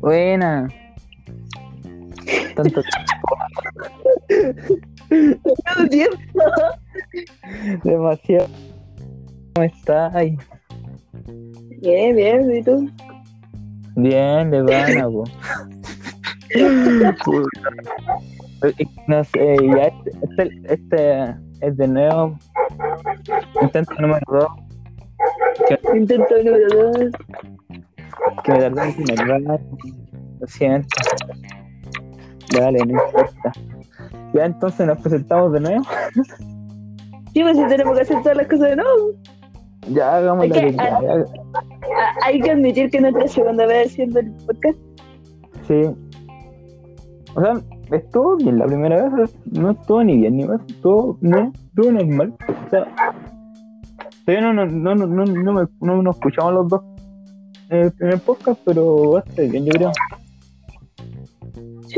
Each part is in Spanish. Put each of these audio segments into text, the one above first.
Buena. Tanto tiempo. demasiado. ¿Cómo estás? Bien, bien, ¿y tú? Bien, de po. Eh, No sé, ya este, este, este es de nuevo. Intento número 2. Intento número dos. Que me tardé en. Lo siento. Dale, no importa. Ya entonces nos presentamos de nuevo. Sí, pues si tenemos que hacer todas las cosas de nuevo. Ya hagamos la que, ya- Hay que admitir que es nuestra segunda vez haciendo el podcast. Sí. O sea, estuvo bien la primera vez, no estuvo ni bien ni mal, estuvo, no, estuvo normal. O sea, todavía no, no, no, no, no, me- no nos escuchamos los dos en el primer podcast, pero va a estar bien, yo creo.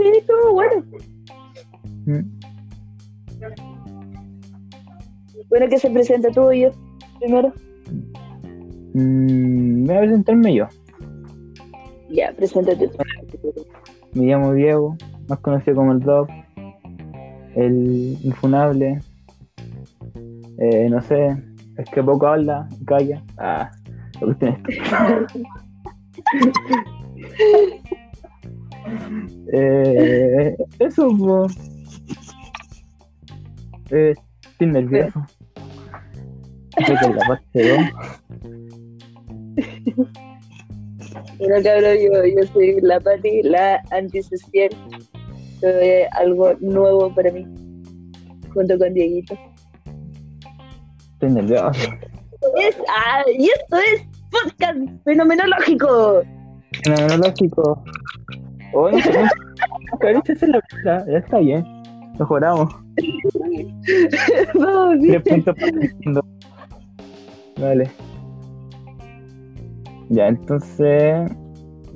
Sí, estuvo bueno. Mm. Bueno, que se presenta tú y yo primero. Mm, voy a presentarme yo. Ya, preséntate tú. Me llamo Diego, más conocido como el Doc, el infunable. Eh, no sé, es que poco habla, calla. Ah, lo que tienes. Eh, eso, pues. Eh, estoy nervioso. Creo que la parte 2. Bueno, cabrón, yo, yo soy la Pati, la antisocial. Es algo nuevo para mí. Junto con Dieguito. Estoy nervioso. Es, ah, y esto es podcast fenomenológico. Fenomenológico. Oye, ahorita es la verdad, ya está bien. Mejoramos. Vamos bien. Tres puntos para el mundo. Vale. Ya, entonces.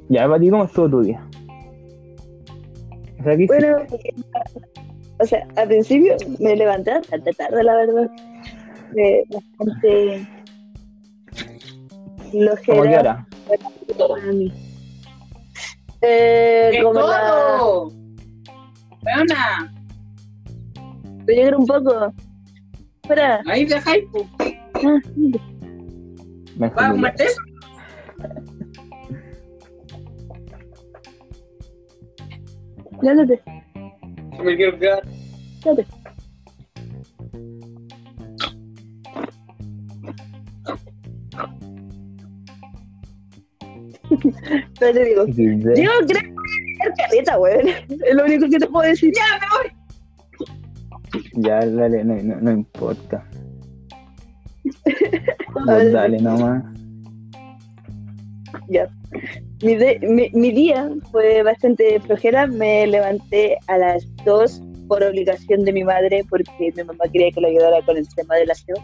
Ya, para ti, ¿cómo estuvo tu día? O sea, ¿qué? Bueno, o sea, al principio me levanté bastante tarde, la verdad. Eh, bastante ¿Cómo qué flojera hora? Eh, ¡Qué como la... todo! Weona, Voy a llegar un poco. Espera. ahí pues. Ah. Me ¿Vas a comerte eso? Lánzate, Si me quiero quedar. Pero te digo. Digo, creo que caleta, weón. Es lo único que te puedo decir. Ya, me voy. Ya, dale, no, no, no importa. Vos dale nomás. Ya. Mi, de- mi, mi día fue bastante flojera. Me levanté a las 2 por obligación de mi madre porque mi mamá quería que le ayudara con el tema del aseo.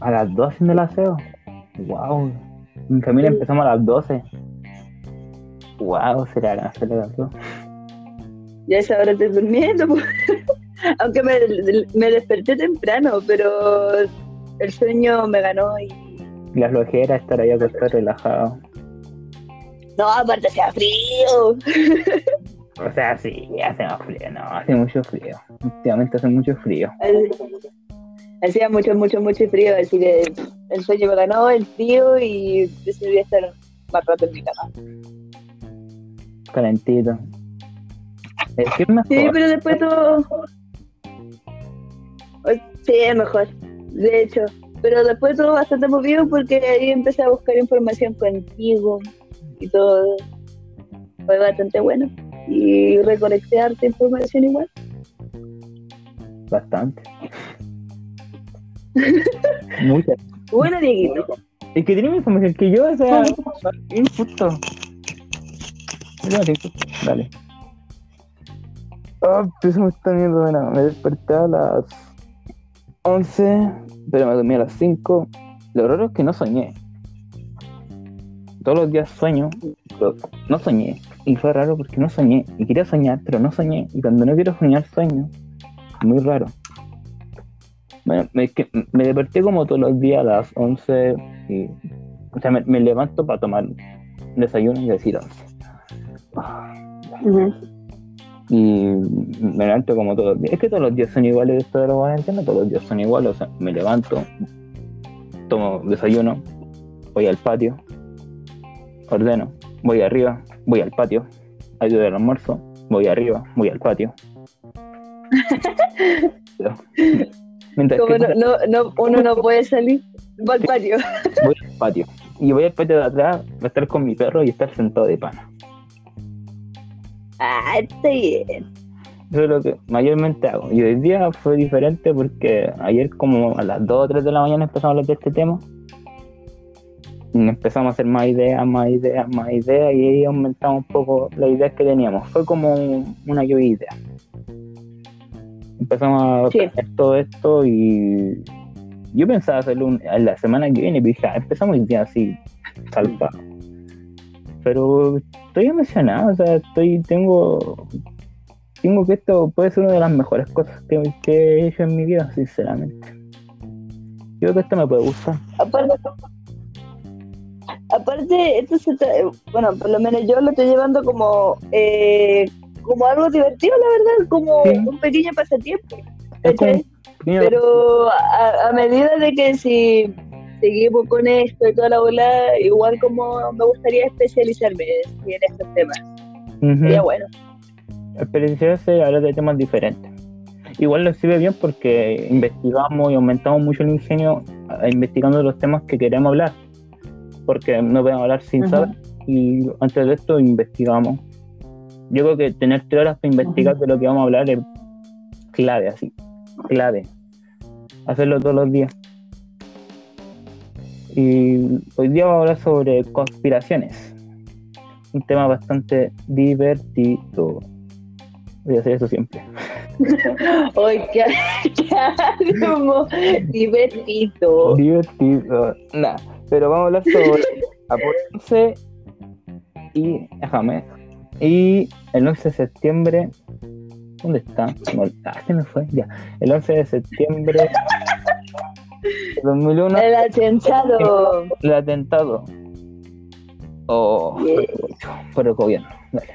A las 12 haciendo el aseo. Wow. Mi familia empezamos a las 12. Wow, será hacer las 2. Ya a esa hora estoy durmiendo. pues. Aunque me, me desperté temprano, pero el sueño me ganó y... La flojera, estar ahí acostado relajado. No, aparte hacía frío. O sea, sí, hace más frío, no, hace mucho frío. Últimamente hace mucho frío. Hacía mucho, mucho, mucho frío, así que el sueño me ganó, el frío y decidí estar más rato en mi cama. Calentito. Es que es mejor. Sí, pero después todo... Sí, es mejor, de hecho. Pero después todo bastante movido porque ahí empecé a buscar información contigo y todo. Fue bastante bueno. Y recolecté harta información igual. Bastante. Mucha. Bueno, Dieguito. Es que tiene más información que yo, o sea, injusto. Dale, Dale. Ah, pues me está viendo de nada. Me desperté a las 11, pero me dormí a las 5. Lo raro es que no soñé. Todos los días sueño, pero no soñé. Y fue raro porque no soñé. Y quería soñar, pero no soñé. Y cuando no quiero soñar, sueño. Muy raro. Bueno, me, que- me desperté como todos los días a las 11. Y, o sea, me, me levanto para tomar desayuno y decir once. Ujú. Y me levanto como todos los días. Es que todos los días son iguales esto de la cuarentena, todos los días son iguales. O sea, me levanto, tomo desayuno, voy al patio, ordeno, voy arriba, voy al patio, ayudo al almuerzo, voy arriba, voy al patio. Mientras Como que no, no, no, uno no puede salir, va al patio. voy al patio. Y voy al patio de atrás, a estar con mi perro y estar sentado de pana. Ah, está bien. Eso es lo que mayormente hago. Y hoy día fue diferente porque ayer como a las 2 o 3 de la mañana empezamos a hablar de este tema. Y empezamos a hacer más ideas, más ideas, más ideas y ahí aumentamos un poco las ideas que teníamos. Fue como un- una lluvia de ideas. Empezamos a Sí. hacer todo esto y yo pensaba hacerlo un- a la semana que viene, pero dije, "Ah, empezamos el día así, saltado. Pero estoy emocionado, o sea, estoy, tengo tengo que esto puede ser una de las mejores cosas que, que he hecho en mi vida, sinceramente. Yo creo que esto me puede gustar. Aparte, aparte esto se tra- bueno, por lo menos yo lo estoy llevando como eh, como algo divertido, la verdad, como Sí. un pequeño pasatiempo. Pero a, a medida de que si seguimos con esto y toda la bola, igual como me gustaría especializarme en estos temas. Ujú. Sería bueno. experienciarse y hablar de temas diferentes. Igual nos sirve bien porque investigamos y aumentamos mucho el ingenio eh, investigando los temas que queremos hablar. Porque no podemos hablar sin saber. Y antes de esto investigamos. Yo creo que tener tres horas para investigar de lo que vamos a hablar es clave, así. Clave. Hacerlo todos los días. Y hoy día vamos a hablar sobre conspiraciones. Un tema bastante divertido. Voy a hacer eso siempre. Hoy qué, qué como divertido. Divertido. Nah, pero vamos a hablar sobre 11 y. Déjame. Y el 11 de septiembre. ¿Dónde está? No, Ah, se me fue. Ya. El 11 de septiembre de 2001. El atentado. El atentado. Oh, por el gobierno. Dale.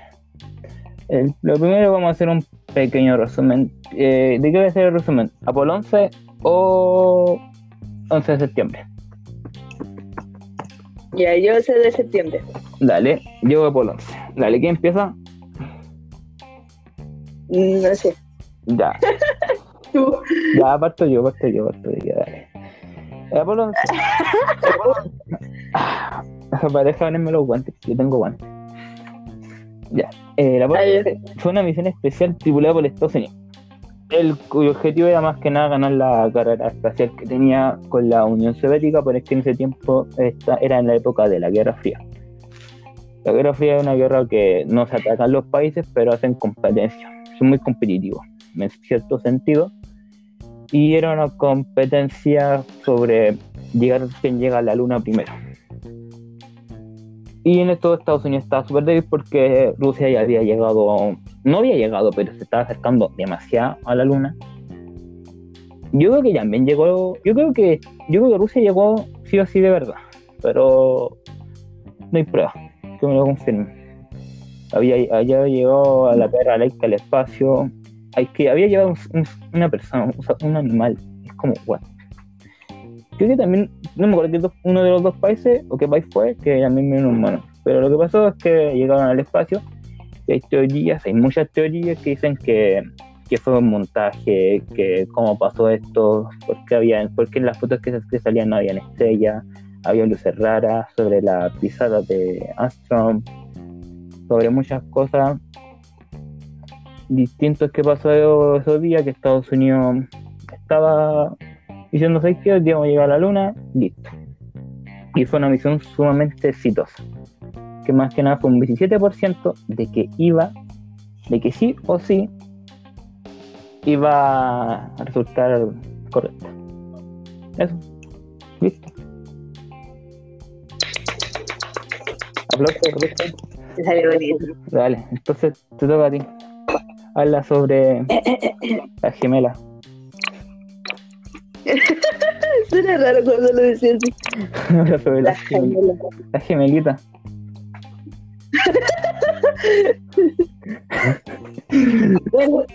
El- lo primero vamos a hacer un pequeño resumen. Eh, ¿De qué voy a hacer el resumen? ¿Apolo 11 o 11 de septiembre? Ya, yo sé de septiembre. Dale, yo Apolo 11. Dale, ¿quién empieza? Mm, No sé. Ya, Tú. ya aparto yo, aparto yo, aparto yo, dale. El Apolo 11. Ah, Pareja, ponerme los guantes, yo tengo guantes. Ya, eh, 11 fue una misión especial tripulada por Estados Unidos, el cuyo objetivo era más que nada ganar la carrera espacial que tenía con la Unión Soviética, pero es que en ese tiempo esta era en la época de la Guerra Fría. La Guerra Fría es una guerra que no se atacan los países, pero hacen competencia, son muy competitivos en cierto sentido, y era una competencia sobre llegar quién llega a la luna primero. Y en esto Estados Unidos estaba súper débil porque Rusia ya había llegado, no había llegado, pero se estaba acercando demasiado a la luna. Yo creo que también llegó, yo creo que, yo creo que Rusia llegó sí o sí de verdad, pero no hay pruebas que me lo confirmen. Había, había llegado a la Tierra Laica al espacio, hay que había llevado un- un- una persona, sea, un animal, es como, what? Creo que también, no me acuerdo que uno de los dos países, o qué país fue, que también vino un humano. Pero lo que pasó es que llegaron al espacio, y hay teorías, hay muchas teorías que dicen que, que fue un montaje, que cómo pasó esto, porque había, porque en las fotos que salían no habían estrellas, había luces raras sobre la pisada de Armstrong, sobre muchas cosas distintos que pasó esos días, que Estados Unidos estaba diciendo, ¿sabes qué? Hoy a llegar a la luna, listo. Y fue una misión sumamente exitosa, que más que nada fue un 17% de que iba, de que sí o sí, iba a resultar correcto. Eso, Aplausos, aplausos. Te salió bonito. Dale, entonces te toca a ti. Habla sobre la gemela. Suena raro cuando lo decías así. Habla sobre la, La gemela- gemela. la gemelita. Bueno,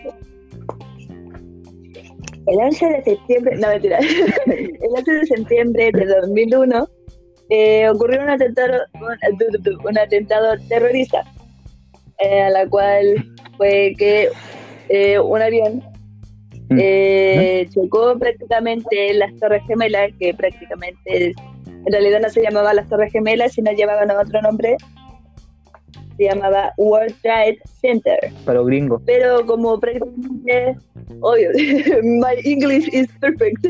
el 11 de septiembre, no mentira, el 11 de septiembre de 2001 eh, ocurrió un atentado, un, un atentado terrorista, eh, a la cual fue que eh, un avión Mm. eh, chocó prácticamente en las Torres Gemelas, que prácticamente en realidad no se llamaba las Torres Gemelas, sino llevaban otro nombre, se llamaba World Trade Center. Para los gringos. Pero como prácticamente, obvio, my English is perfect.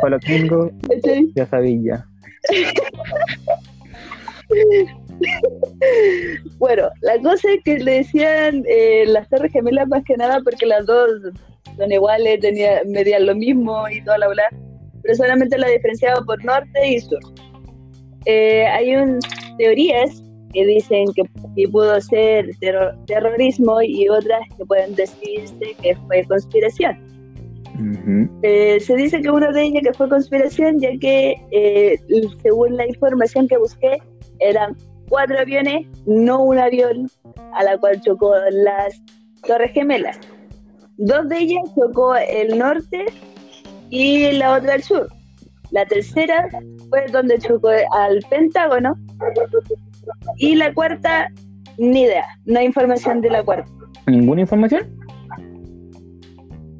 Para los gringos, ya sabía. Bueno, la cosa es que le decían eh, las Torres Gemelas más que nada porque las dos son iguales, tenía, medían lo mismo y toda la bola, pero solamente la diferenciaba por norte y sur. Eh, hay un, teorías que dicen que, que pudo ser terro- terrorismo y otras que pueden decirse que fue conspiración. Eh, se dice que una de ellas que fue conspiración, ya que eh, según la información que busqué, eran cuatro aviones, no un avión a la cual chocó las Torres Gemelas. Dos de ellas chocó el norte y la otra el sur. La tercera fue donde chocó al Pentágono y la cuarta, ni idea, no hay información de la cuarta, ¿Ninguna información?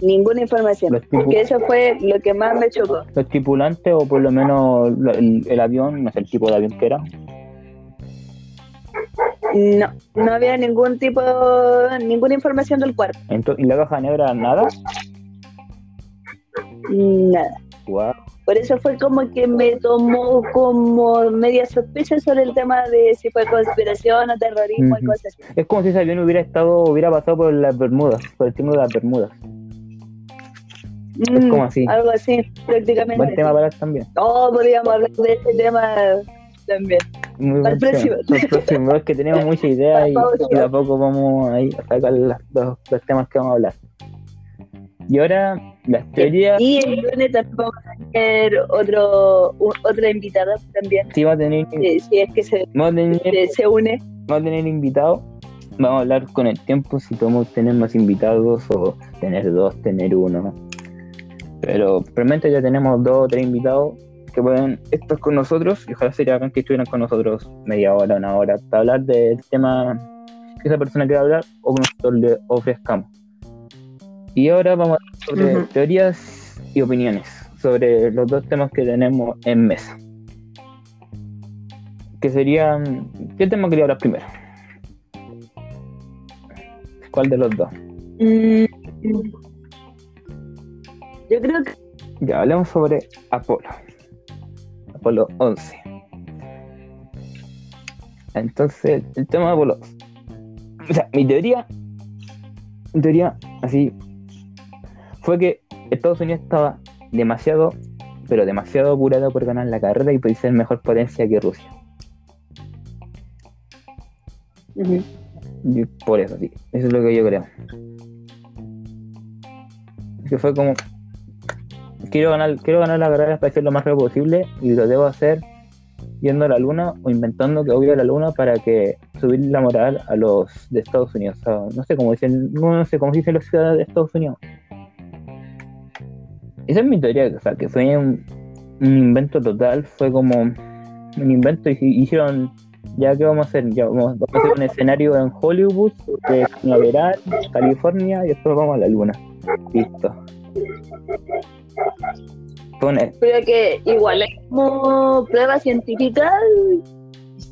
Ninguna información. Los, tripu- Que eso fue lo que más me chocó. los tripulantes, o por lo menos el, el avión, no sé el tipo de avión que era. No, no había ningún tipo, ninguna información del cuarto. Entonces, ¿Y la caja negra nada? Nada. Por eso fue como que me tomó como media sospecha sobre el tema de si fue conspiración o terrorismo y Ujú. cosas así. Es como si ese avión hubiera estado, hubiera pasado por las Bermudas, por el triángulo de las Bermudas. Mm, como así. Algo así, Buen prácticamente. tema para también. Oh, podríamos hablar de este tema también. Muy Al buen próximo. Al próximo, es que tenemos mucha idea y, y a poco vamos ahí a sacar los, los temas que vamos a hablar. Y ahora, las teorías, Y el lunes también vamos a tener otro, u- otra invitada también, si va a tener, eh, si es que se, vamos a tener, se, se une. vamos a tener invitados. Vamos a hablar con el tiempo si podemos tener más invitados o tener dos, tener uno. Pero realmente ya tenemos dos o tres invitados que pueden estar con nosotros y ojalá sería que estuvieran con nosotros media hora, una hora, para hablar del tema que esa persona quiera hablar o que nosotros le ofrezcamos. Y ahora vamos a hablar sobre teorías y opiniones sobre los dos temas que tenemos en mesa. Que serían. ¿Qué tema quería hablar primero? ¿Cuál de los dos? Mm, Yo creo que Ya hablemos sobre Apolo. Apolo 11. Entonces, el tema de Apolo. O sea, mi teoría. Mi teoría, así. Fue que Estados Unidos estaba demasiado, pero demasiado apurado por ganar la carrera y por ser mejor potencia que Rusia. Y por eso, sí. Eso es lo que yo creo. Que fue como. Quiero ganar, quiero ganar la carrera para ser lo más rápido posible y lo debo hacer yendo a la luna o inventando que voy a la luna para que subir la moral a los de Estados Unidos. No sé cómo dicen, no, sé cómo dicen los ciudadanos de Estados Unidos. Esa es mi teoría, o sea, que fue un, invento total, fue como un invento y hicieron ya que vamos a hacer, ya vamos, a hacer un escenario en Hollywood, de Cañaveral, California, y después vamos a la luna. Listo. Pone, Pero que igual es como prueba científica,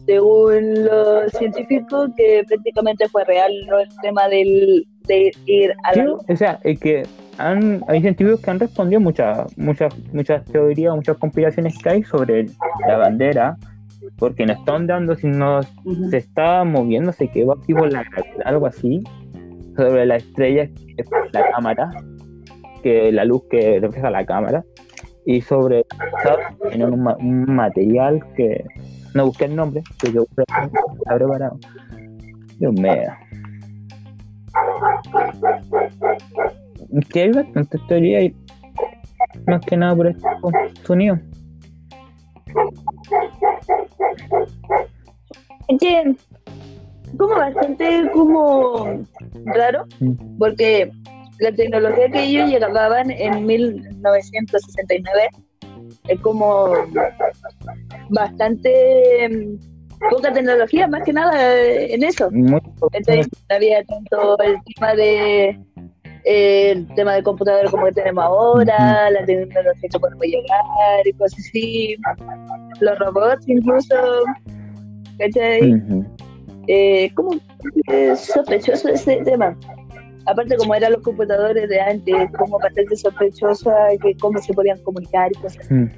según los científicos, que prácticamente fue real ¿no? el tema del, de ir a la sí, luna. o sea, es que han, hay científicos que han respondido muchas, muchas, muchas teorías, muchas conspiraciones que hay sobre la bandera, porque no está ondeando, sino Ujú. se está moviendo, se quedó activo la algo así, sobre la estrella la cámara, que la luz que refleja la cámara, y sobre en un, ma- un material que no busqué el nombre, porque está preparado. Dios mío. Que hay bastantes teorías y más que nada por Estados Unidos. Es que como bastante como raro, Mm. porque la tecnología que ellos llegaban en 1969 es como bastante mm, poca tecnología, más que nada eh, en eso. Entonces, no había tanto el tema de el tema del computador como que tenemos ahora, la tecnología que podemos llegar y cosas así, los robots incluso, ¿cachai? Ujú. Eh, como eh, sospechoso ese tema. Aparte como eran los computadores de antes, como bastante sospechosa que cómo se podían comunicar y cosas así. Mm.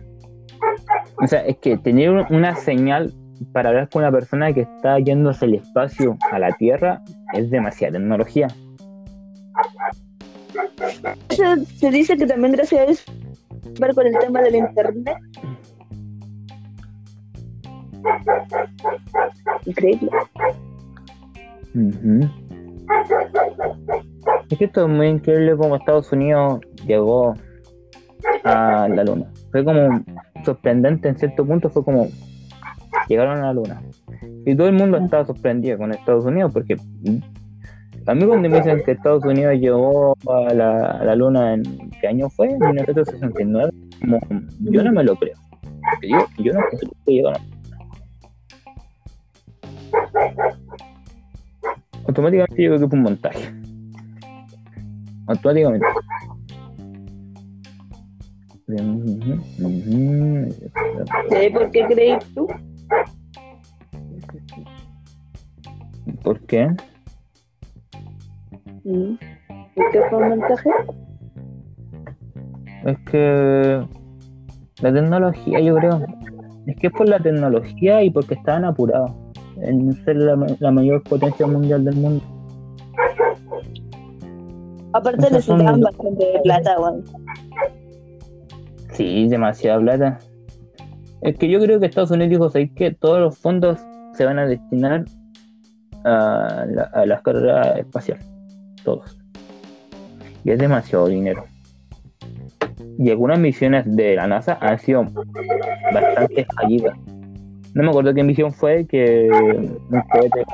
O sea, es que tener un- una señal para hablar con una persona que está yéndose el espacio a la Tierra es demasiada tecnología. Eso se dice que también gracias a eso con el tema del internet. Increíble. Ujú. Es que esto es muy increíble como Estados Unidos llegó a la luna. Fue como sorprendente en cierto punto, fue como llegaron a la luna. Y todo el mundo estaba sorprendido con Estados Unidos porque a mí cuando me dicen que Estados Unidos llegó a la, a la luna en qué año fue, en 1969, como, yo no me lo creo. Yo, yo no creo que llegaron. Automáticamente yo creo que fue un montaje. Automáticamente. ¿Sí? ¿Por qué crees tú? ¿Por qué? Mm. ¿Por qué fue un montaje? Es que la tecnología, yo creo. Es que es por la tecnología y porque estaban apurados en ser la, la mayor potencia mundial del mundo. Aparte necesitaban bastante plata, weón. Sí, demasiada plata. Es que yo creo que Estados Unidos dijo, ¿sabéis que Todos los fondos se van a destinar a, la- a las carreras espaciales. Todos. Y es demasiado dinero. Y algunas misiones de la NASA han sido bastante fallidas. No me acuerdo qué misión fue, que un cohete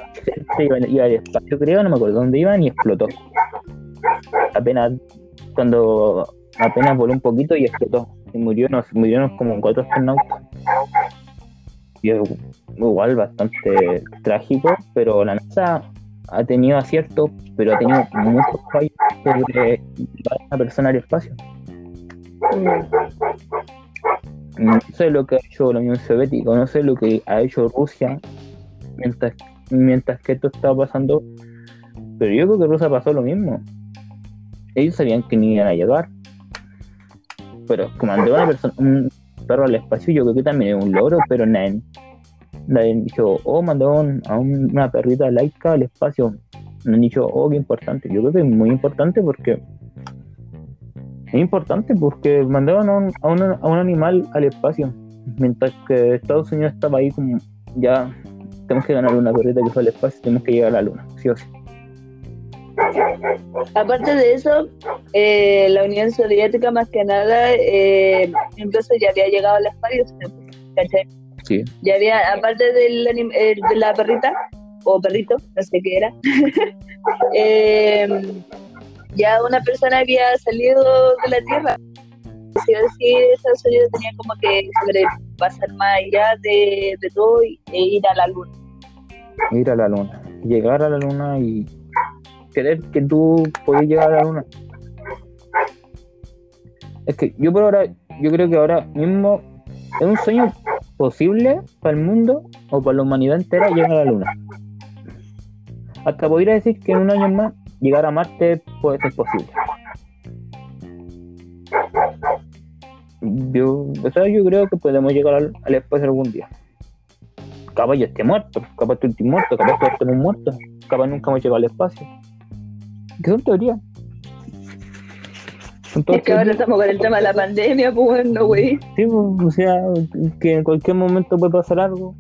iba, iba al espacio, creo, no me acuerdo dónde iban y explotó. Apenas, cuando apenas voló un poquito y explotó. Y murió, nos, murieron como cuatro astronautas. Y es igual bastante trágico, pero la NASA ha tenido aciertos, pero ha tenido muchos fallos sobre una persona al espacio. No sé lo que ha hecho la Unión Soviética, no sé lo que ha hecho Rusia mientras, mientras que esto estaba pasando, pero yo creo que Rusia pasó lo mismo. Ellos sabían que ni iban a llegar, pero mandó una persona, un perro al espacio, yo creo que también es un logro, pero nadie, nadie dijo, oh, mandó a un- una perrita laica al espacio. No han dicho, oh, qué importante. Yo creo que es muy importante porque es importante porque mandaban a un, a un, a un animal al espacio, mientras que Estados Unidos estaba ahí como ya tenemos que ganar una perrita que fue al espacio, tenemos que llegar a la luna, sí o sí. Aparte de eso, eh, la Unión Soviética más que nada, eh, incluso ya había llegado al espacio, ¿cachai? Sí. Ya había, aparte del eh, de la perrita, o perrito, no sé qué era, eh, ya una persona había salido de la Tierra. Sí sí, Estados Unidos tenía como que sobrepasar más allá de, de todo y, e ir a la Luna. Ir a la luna, llegar a la luna y creer que tú podés llegar a la luna. Es que yo por ahora, yo creo que ahora mismo es un sueño posible para el mundo o para la humanidad entera llegar a la luna. Hasta podría decir que en un año más llegar a Marte puede ser posible. Yo, o sea, yo creo que podemos llegar al, espacio algún día. Capaz yo esté muerto, capaz tú estés muerto, capaz todos estemos muertos, capaz nunca hemos llegado al espacio. Que son teorías. Todas Es que ahora estamos con el tema de la pandemia, pues bueno, güey. Sí, pues, o sea, que en cualquier momento puede pasar algo.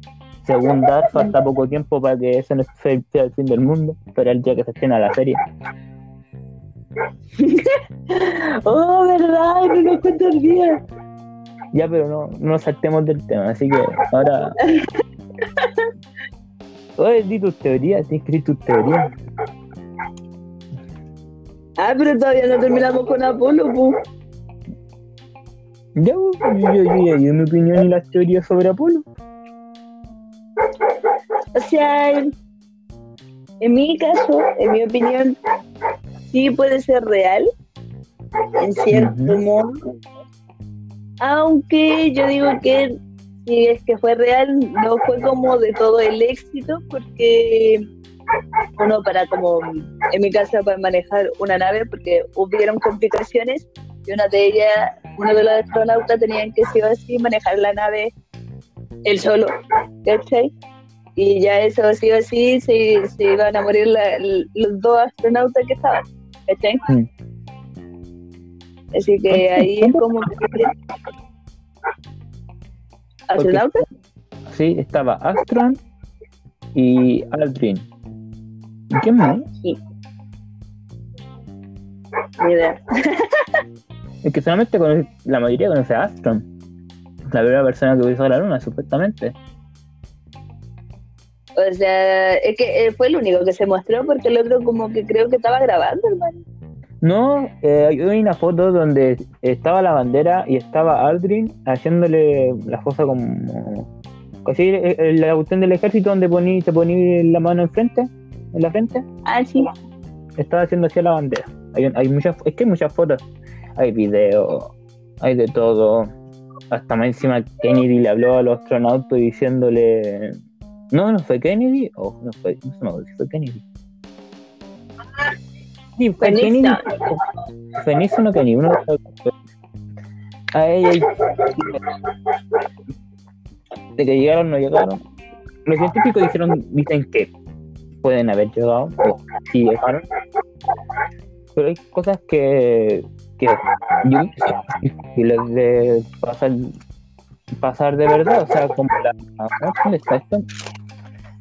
Según Dark, falta poco tiempo para que ese no sea el fin del mundo, pero el día que se estrena la serie. Oh, verdad, no nos cuento el día. Ya, pero no, no saltemos del tema, así que ahora. Oye, di tus teorías, tienes que decir tus teorías. Ah, pero todavía no terminamos con Apolo, pu. Ya, yo, yo, yo ya di mi opinión y las teorías sobre Apolo. O sea, en, mi caso, en mi opinión, sí puede ser real, en cierto modo. Aunque yo digo que si es que fue real, no fue como de todo el éxito, porque uno para como, en mi caso, para manejar una nave, porque hubieron complicaciones y una de ellas, uno de los astronautas tenían que sí o sí manejar la nave él solo, ¿cachai? Y ya eso sí o sí se, se iban a morir la- los dos astronautas que estaban, ¿cachai? Mm. Así que ahí es como que... ¿Astronauta? Sí, estaba Astron y Aldrin. ¿Y quién más? Sí. Ni idea. Es que solamente conoce- la mayoría conoce a Astron. La primera persona que hizo la luna, supuestamente. O sea, es que eh, fue el único que se mostró porque el otro como que creo que estaba grabando, hermano. No, eh, hay una foto donde estaba la bandera y estaba Aldrin haciéndole la fosa como. Así, eh, eh, la cuestión del ejército donde poní, te poní la mano enfrente, en la frente. Ah, sí. estaba haciendo así la bandera. Hay, hay muchas, es que hay muchas fotos, hay videos, hay de todo. Hasta más encima Kennedy le habló a los astronautas diciéndole, no, no fue Kennedy, o no fue, no se me acuerdo si fue Kennedy. Sí, fue Kennedy. Fue Nixon o Kennedy, uno. Ahí, ahí. De que llegaron, no llegaron. Los científicos dijeron, dicen que pueden haber llegado, o sí llegaron. Pero hay cosas que, que yo difíciles de pasar, pasar de verdad, o sea, como la.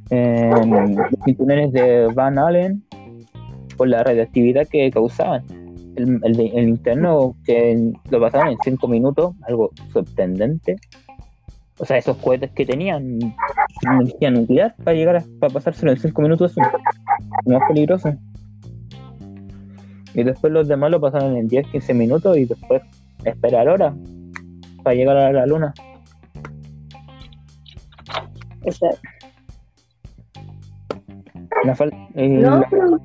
En los cinturones de Van Allen, por la radioactividad que causaban. El, el, el interno que lo pasaron en 5 minutos, algo sorprendente. O sea, esos cohetes que tenían energía nuclear para llegar a para pasárselo en 5 minutos es lo más peligroso. Y después los demás lo pasaron en 10, 15 minutos y después esperar horas para llegar a la luna. O sea, La fal- eh, no, la-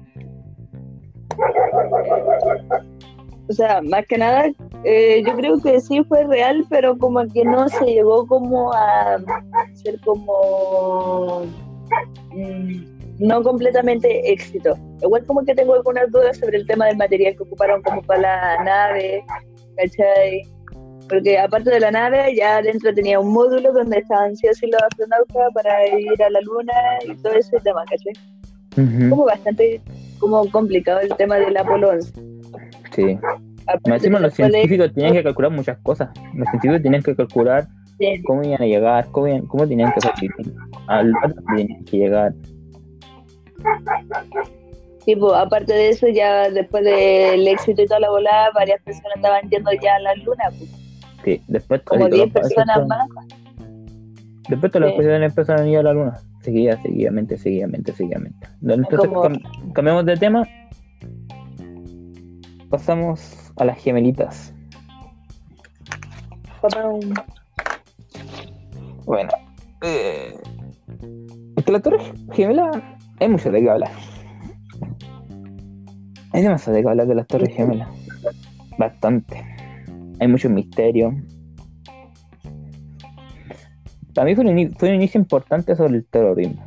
O sea, más que nada, eh, yo creo que sí fue real, pero como que no se llegó como a ser como mm, no completamente éxito. Igual como que tengo algunas dudas sobre el tema del material que ocuparon como para la nave, ¿cachai? Porque aparte de la nave, ya adentro tenía un módulo donde estaban sí o sí los astronautas para ir a la luna y todo ese tema, ¿cachai? Como bastante como complicado el tema del Apolo 11. Sí. Más encima, los científicos tenían que calcular muchas cosas. Los científicos tenían que calcular Sí, cómo iban a llegar, cómo, iban- cómo tenían que salir, al tenían que llegar. tipo, aparte de eso, ya después del éxito y toda la volada, varias personas estaban yendo ya a la luna, pues, Sí, después como casi 10 todos los personas más. Después todas las Sí. personas empezaron a ir a la luna. Seguía, seguidamente, seguidamente, seguidamente. Entonces Como- cam- cambiamos de tema. Pasamos a las gemelitas. Bueno. Eh, es que la torre gemela hay mucho de qué hablar. Hay demasiado de qué hablar de las torres gemelas. Bastante. Hay mucho misterio. Para mí fue un, fue un inicio importante sobre el terrorismo.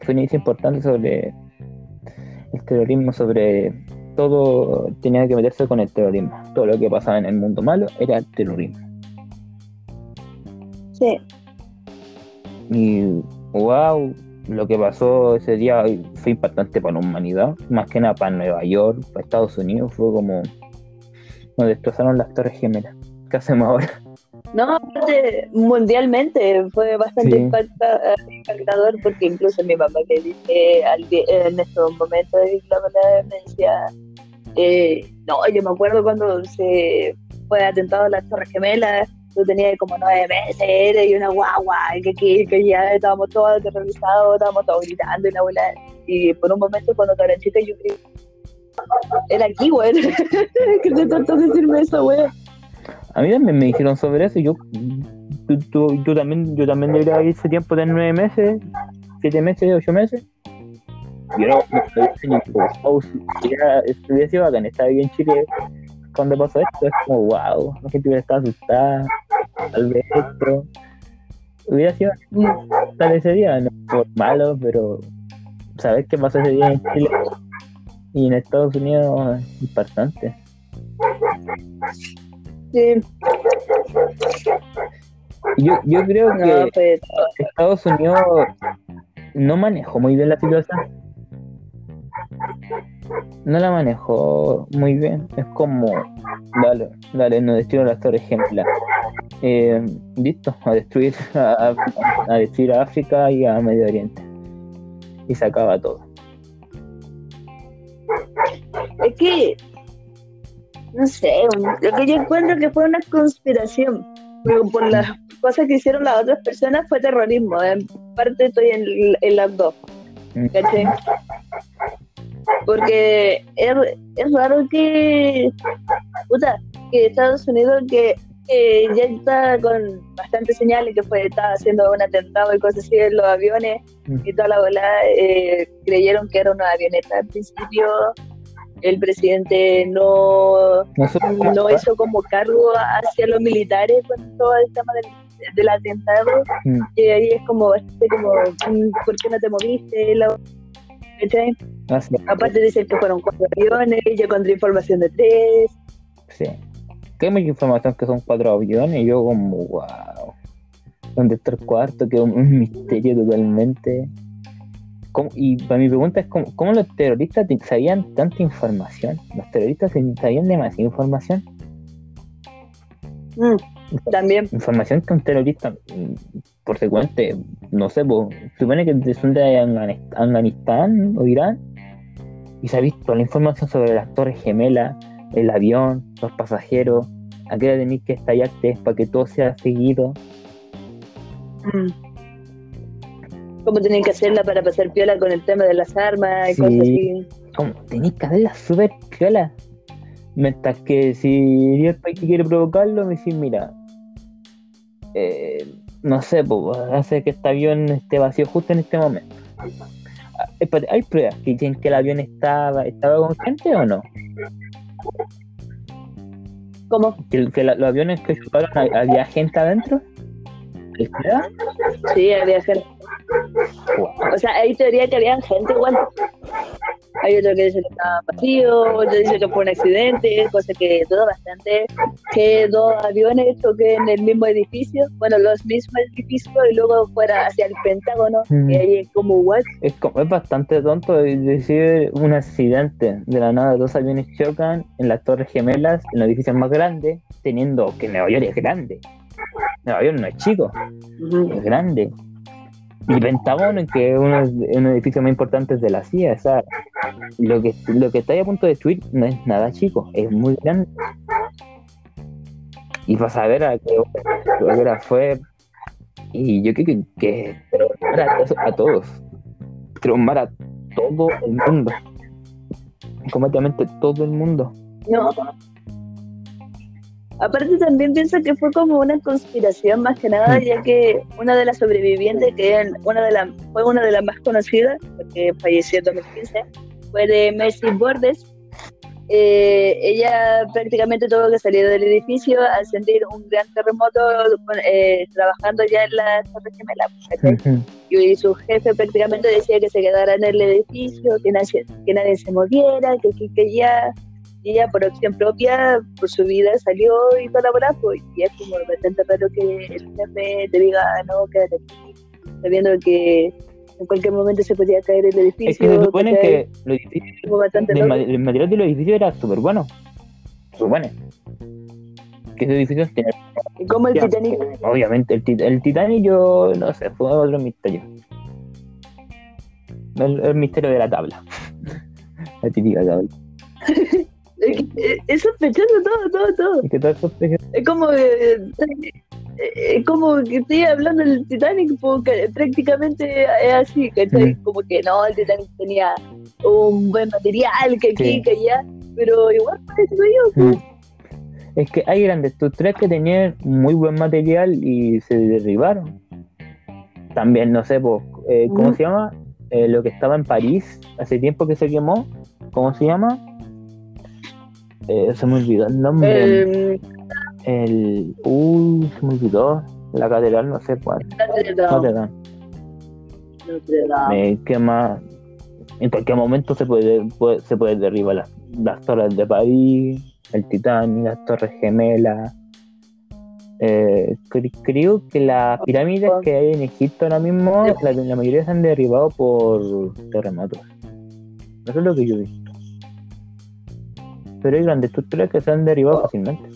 Fue un inicio importante sobre el terrorismo, sobre todo tenía que meterse con el terrorismo. Todo lo que pasaba en el mundo malo era el terrorismo. Sí, Y wow, lo que pasó ese día fue impactante para la humanidad, más que nada para Nueva York, para Estados Unidos, fue como nos destrozaron las torres gemelas. ¿Qué hacemos ahora? no, aparte, mundialmente fue bastante Sí. impacta- eh, impactador porque incluso mi mamá que dice en estos momentos de la verdad me decía, eh, no, yo me acuerdo cuando se fue atentado a las Torres Gemelas tú tenías como nueve meses, y una guagua, que, que, que ya estábamos todos aterrorizados, estábamos todos gritando y la abuela. Y por un momento, cuando tú eras chica, yo creí. Era aquí, güey. que te trató de decirme eso, güey. A mí también me dijeron sobre eso. Yo, tú, tú- yo también, yo también debería ese tiempo de nueve meses, siete meses, ocho meses. Yo hubiera hubiera sido bacán. Estaba bien en Chile cuando pasó esto. Es como, wow, la gente hubiera estado asustada. Tal vez esto hubiera sido tal ese día, no por malo, pero saber qué pasó ese día en Chile y en Estados Unidos es importante. Sí, Yo, yo creo que pues. Estados Unidos no manejó muy bien la situación. No la manejó muy bien. Es como, dale, dale, nos destruyeron las torres ejemplar. Eh, listo, a destruir a, a- a destruir a África y a Medio Oriente. Y se acaba todo. Es que, no sé, lo que yo encuentro que fue una conspiración, pero por las cosas que hicieron las otras personas fue terrorismo. En parte estoy en, en las dos, Mm. Porque es, es raro que, puta, que Estados Unidos, que ya está con bastantes señales que fue estaba haciendo un atentado y cosas así en los aviones Mm. y toda la bola eh, creyeron que era una avioneta al principio el presidente no, No hizo como cargo hacia los militares con todo el tema del, del atentado Mm. y ahí es como como mm, ¿por qué no te moviste? La- aparte dicen que fueron cuatro aviones yo encontré información de tres sí. Que hay mucha información que son cuatro aviones y yo como, wow. ¿Dónde está el cuarto? Que es un, misterio totalmente. ¿Cómo- Y para mi pregunta es, ¿cómo, cómo los terroristas te- sabían tanta información? ¿Los terroristas sabían demasiada información? Mm, también Información que un terrorista, mm, por secuente, no sé, pues, supone que son de Afganis- Afganistán o Irán y se ha visto la información sobre las torres gemelas, el avión, los pasajeros, a qué hora tenéis que estallarte para que todo sea seguido. mm. cómo tienen que hacerla para pasar piola con el tema de las armas y Sí. cosas así Como, tenéis que hacerla súper piola. Mientras que si el país que quiere provocarlo, me decís, mira, eh, no sé, pues, hace que este avión esté vacío justo en este momento. Ah, ¿Hay pruebas que dicen que el avión estaba, estaba con gente o no? ¿Cómo? ¿Que, que la- los aviones que chocaron ha- había gente adentro? ¿Hay pruebas? Sí, había gente. O sea, hay teoría que había gente igual. Hay otro que dice que estaba vacío, otro dice que fue un accidente, cosa que dudo bastante. Que dos aviones choquen en el mismo edificio, bueno, los mismos edificios y luego fuera hacia el Pentágono. Mm. Y ahí es como, what? Es, como, es bastante tonto decir un accidente. De la nada, dos aviones chocan en las Torres Gemelas, en los edificios más grandes, teniendo que Nueva York es grande. Nueva York no es chico, es grande. Y Pentágono, que es uno, los edificios más importantes de la CIA, o sea, lo que, lo que está ahí a punto de destruir no es nada chico, es muy grande. Y para saber a qué hora- fue, y yo creo que, que a, a todos, traumar a todo el mundo, completamente todo el mundo. No. Aparte también pienso que fue como una conspiración más que nada, ya que una de las sobrevivientes, que una de las, fue una de las más conocidas, porque falleció en 2015, fue de Mercy Bordes. Eh, ella prácticamente tuvo que salir del edificio al sentir un gran terremoto eh, trabajando ya en la Torre Gemela. y su jefe prácticamente decía que se quedara en el edificio, que nadie, que nadie se moviera, que, que, que ya, y ella por opción propia, por su vida salió y toda la bola, pues, y es como bastante raro que el jefe te diga, no, quédate aquí, sabiendo que en cualquier momento se podía caer el edificio. Es que se supone que los edificios el, material de los edificios era súper bueno. Se supone. Que esos edificios tenían, Y como el Ya. Titanic, obviamente, el, tit- el Titanic, yo no sé, fue otro misterio. El, el misterio de la tabla. la típica tabla. es, que- es sospechoso todo, todo, todo. Es que todo eso es- Es como, eh, eh, como que estoy hablando del Titanic, porque prácticamente es así, ¿cachai? Mm. Como que no, el Titanic tenía un buen material, que aquí, Sí. que allá, pero igual parece yo. Mm. Es que hay grandes estructuras que tenían muy buen material y se derribaron. También, no sé, pues, eh, ¿cómo Mm. se llama? Eh, lo que estaba en París hace tiempo que se quemó. ¿Cómo se llama? Eh, se me olvidó el nombre. Eh, El. Uy, se me olvidó. La catedral, no sé cuál. Notre Dame, Notre Dame. Me quema. En cualquier momento se puede, puede- se puede derribar las, las torres de París, el Titanic, las torres gemelas. Eh, cre- creo que las pirámides que hay en Egipto ahora mismo, la, la mayoría se han derribado por terremotos. Eso es lo que yo visto. Pero hay grandes estructuras que se han derribado Oh. fácilmente.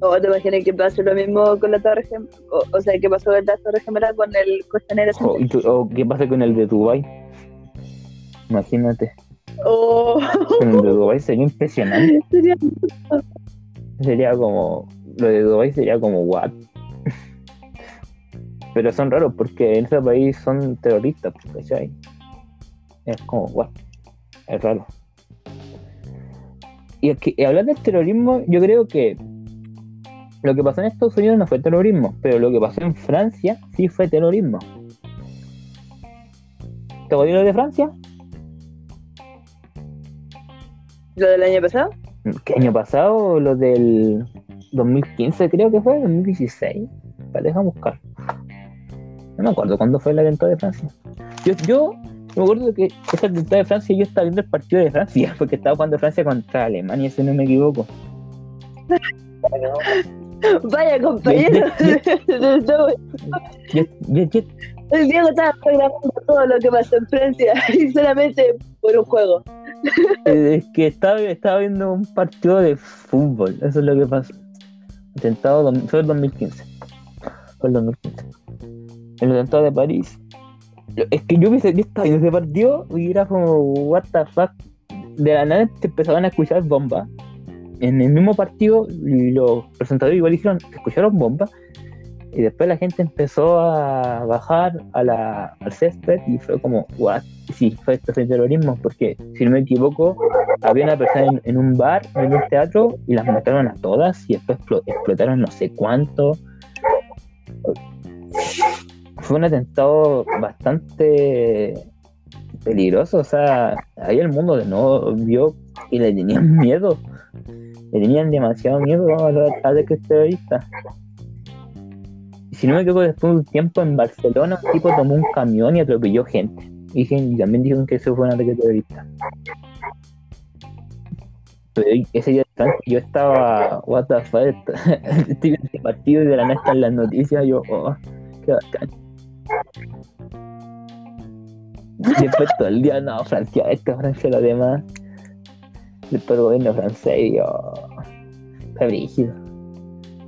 ¿O te imaginas que pase lo mismo con la Torre Gemela? O, o sea, que pasó con la Torre Gemela con el Costanera O, o qué pasa con el de Dubai. Imagínate. Oh, Con el de Dubai sería impresionante. sería Sería como. Lo de Dubai sería como what. Pero son raros porque en ese país son terroristas, pues, ¿cachai? Es como what. Es raro. Y, es que, y hablar del terrorismo, yo creo que lo que pasó en Estados Unidos no fue terrorismo, pero lo que pasó en Francia sí fue terrorismo. ¿Te acuerdas lo de Francia? lo del año pasado. ¿Qué año pasado? Lo del 2015 creo que fue, 2016. Vale, déjame buscar. No me acuerdo cuándo fue el atentado de Francia. Yo, yo me acuerdo que ese atentado de Francia yo estaba viendo el partido de Francia, porque estaba jugando Francia contra Alemania, si no me equivoco. Vaya compañero. El Diego estaba programando todo lo que pasó en Francia y solamente por un juego. eh, es que estaba, estaba viendo un partido de fútbol, eso es lo que pasó. Atentado, fue el 2015. Fue el 2015. El atentado de París. Es que yo, hubiese- estaba viendo ese partido y era como, what the fuck. De la nada te empezaban a escuchar bombas. En el mismo partido, los presentadores igual dijeron, "Se escucharon bombas. Y después la gente empezó a bajar a la, al césped y fue como, what? Sí, fue esto terrorismo, porque si no me equivoco, había una persona en, en un bar, en un teatro, y las mataron a todas y después explo- explotaron no sé cuánto. Fue un atentado bastante peligroso, o sea, ahí el mundo de nuevo vio que le tenían miedo, le tenían demasiado miedo a los ataques terroristas. Y si no me equivoco, después de un tiempo en Barcelona, un tipo tomó un camión y atropelló gente. Y, y también dijeron que eso fue un ataque terrorista. Pero ese día yo estaba, what the fuck, estoy partido y de la nada están las noticias, yo, oh, qué bacán. Después todo el día, no, Francia esto, Francia lo demás. Después el gobierno francés yo, fue brígido.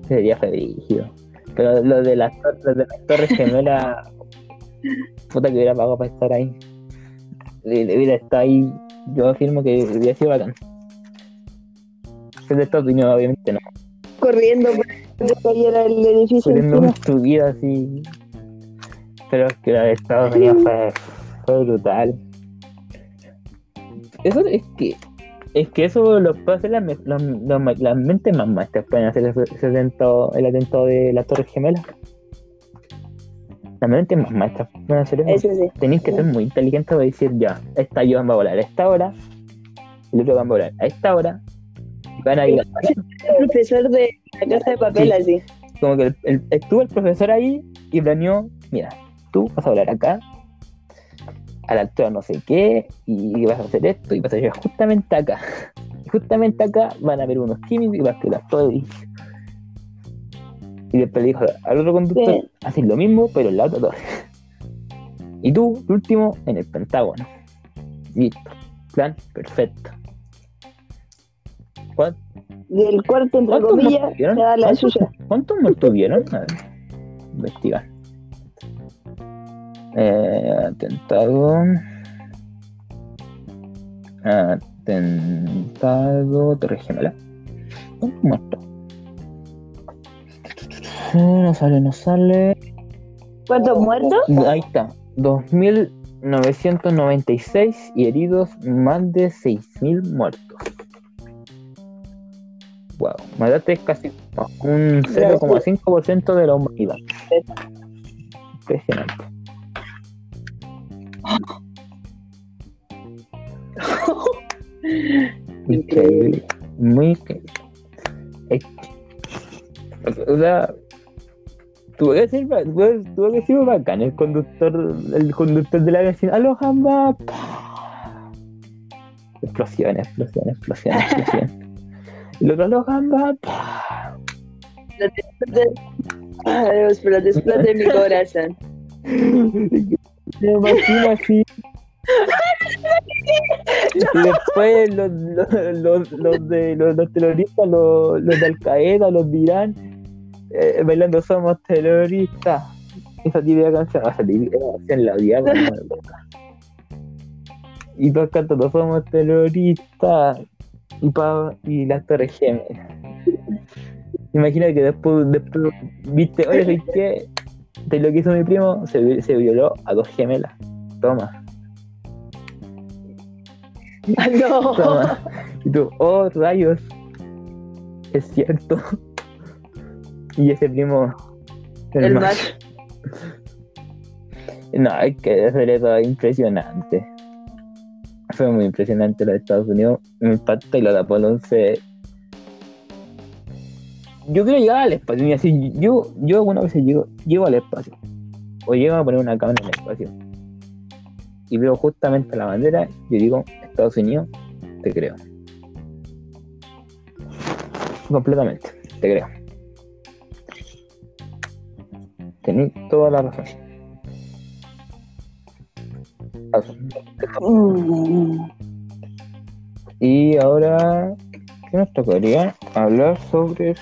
Sería fue brígido. Pero lo de las, lo de las torres gemelas, puta que hubiera pagado para estar ahí. Hubiera estado ahí, yo afirmo que hubiera sido bacán. Es de Estados Unidos, obviamente no. Corriendo que cayera el edificio Pudiendo encima. construir así. Pero es que la de Estados Unidos fue, fue brutal. Eso es que. Es que eso lo puede hacer las, las- las mentes más maestras pueden hacer ese, ese atentado, el atentado de las Torres Gemelas. Las mentes más maestras pueden hacer eso. Eso sí. Tenéis que ser muy inteligente para decir ya, esta yo va a volar a esta hora, el otro va a volar a esta hora, y van a ir El profesor de la casa de papel, Sí. así. como que el- el- estuvo el profesor ahí y planeó, mira, tú vas a hablar acá, a la altura no sé qué, y vas a hacer esto, y vas a llegar justamente acá. Y justamente acá van a haber unos químicos y va a explotar todo edificio. Y después le dijo al otro conductor, haces lo mismo, pero en la otra torre. Y tú, el último, en el Pentágono. Listo. Plan perfecto. ¿Cuán- Y el cuarto, entre ¿Cuántos comillas, muertos vieron? ¿Cuántos. ¿Cuántos muertos vieron? A ver, investigar. Eh, atentado. Atentado. Torre Gemela. ¿Cuántos muertos? Eh, No sale, no sale. ¿Cuántos muertos? Ahí está. 2.996 y heridos más de 6.000 muertos. Wow, mataste casi un 0,5% de la humanidad. Impresionante. Increíble. Muy increíble. O sea, tuvo que ser, tuvo que ser bacán el conductor, el conductor de la avión aloha va. Explosiones, explosiones, explosiones, explosiones. Y el otro aloha va. Ay, explota, explota en mi corazón. Me imagino así. Y después los, los, los, de, los, los terroristas, los, los de Al Qaeda, los de Irán, eh, bailando Somos terroristas. Esa típica canción, típica canción la odiaba. Y todos cantando Somos terroristas. Y, pa, y las torres gemelas. Imagina que después, después viste, oye, ¿sabes qué? De lo que hizo mi primo, se, se violó a dos gemelas. Toma, No. toma. Y tú, oh, rayos. Es cierto. Y ese primo. El macho. No, hay que hacer eso impresionante. Fue muy impresionante lo de Estados Unidos. Me impacta y lo de Apolo 11. Yo quiero llegar al espacio. Mira, si yo, yo alguna vez llego, llego al espacio. O llego a poner una cámara en el espacio. Y veo justamente la bandera. Yo digo, Estados Unidos, te creo. Completamente, te creo. Tenés toda la razón. Y ahora, ¿qué nos tocaría? Hablar sobre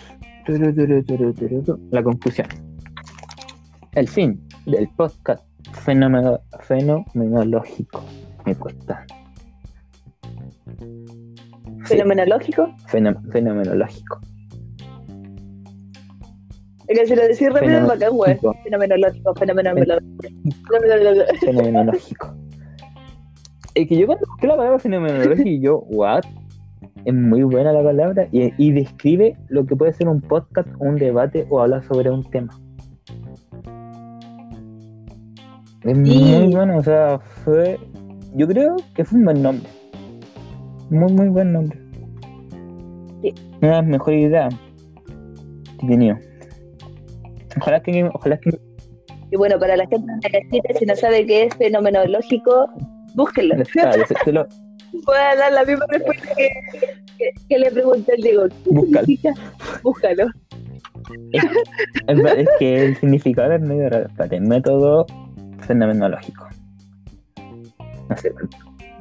la conclusión. El fin del podcast fenomeno- fenomenológico. Me cuesta. Fenomenológico. feno- fenomenológico. Es que si lo decís rápido es bacán, güey. Fenomenológico, fenomenológico. Fenomenológico. Fenomenológico. Es que yo cuando busqué la palabra fenomenológico y yo, what? Es muy buena la palabra y, y describe lo que puede ser un podcast, un debate o hablar sobre un tema. Es muy bueno, o sea, fue. Yo creo que fue un buen nombre. Muy, muy buen nombre. Sí. Una de las mejores ideas que he tenido. Ojalá que, ojalá que Y bueno, para la gente de la si no sabe qué es fenomenológico, búsquenlo. Claro, se- se lo- Puede dar la misma respuesta que, que, que le pregunté al Diego. ¿Qué Búscalo. Búscalo. Es, es que el significado es medio raro. Espérate, método fenomenológico. No sé.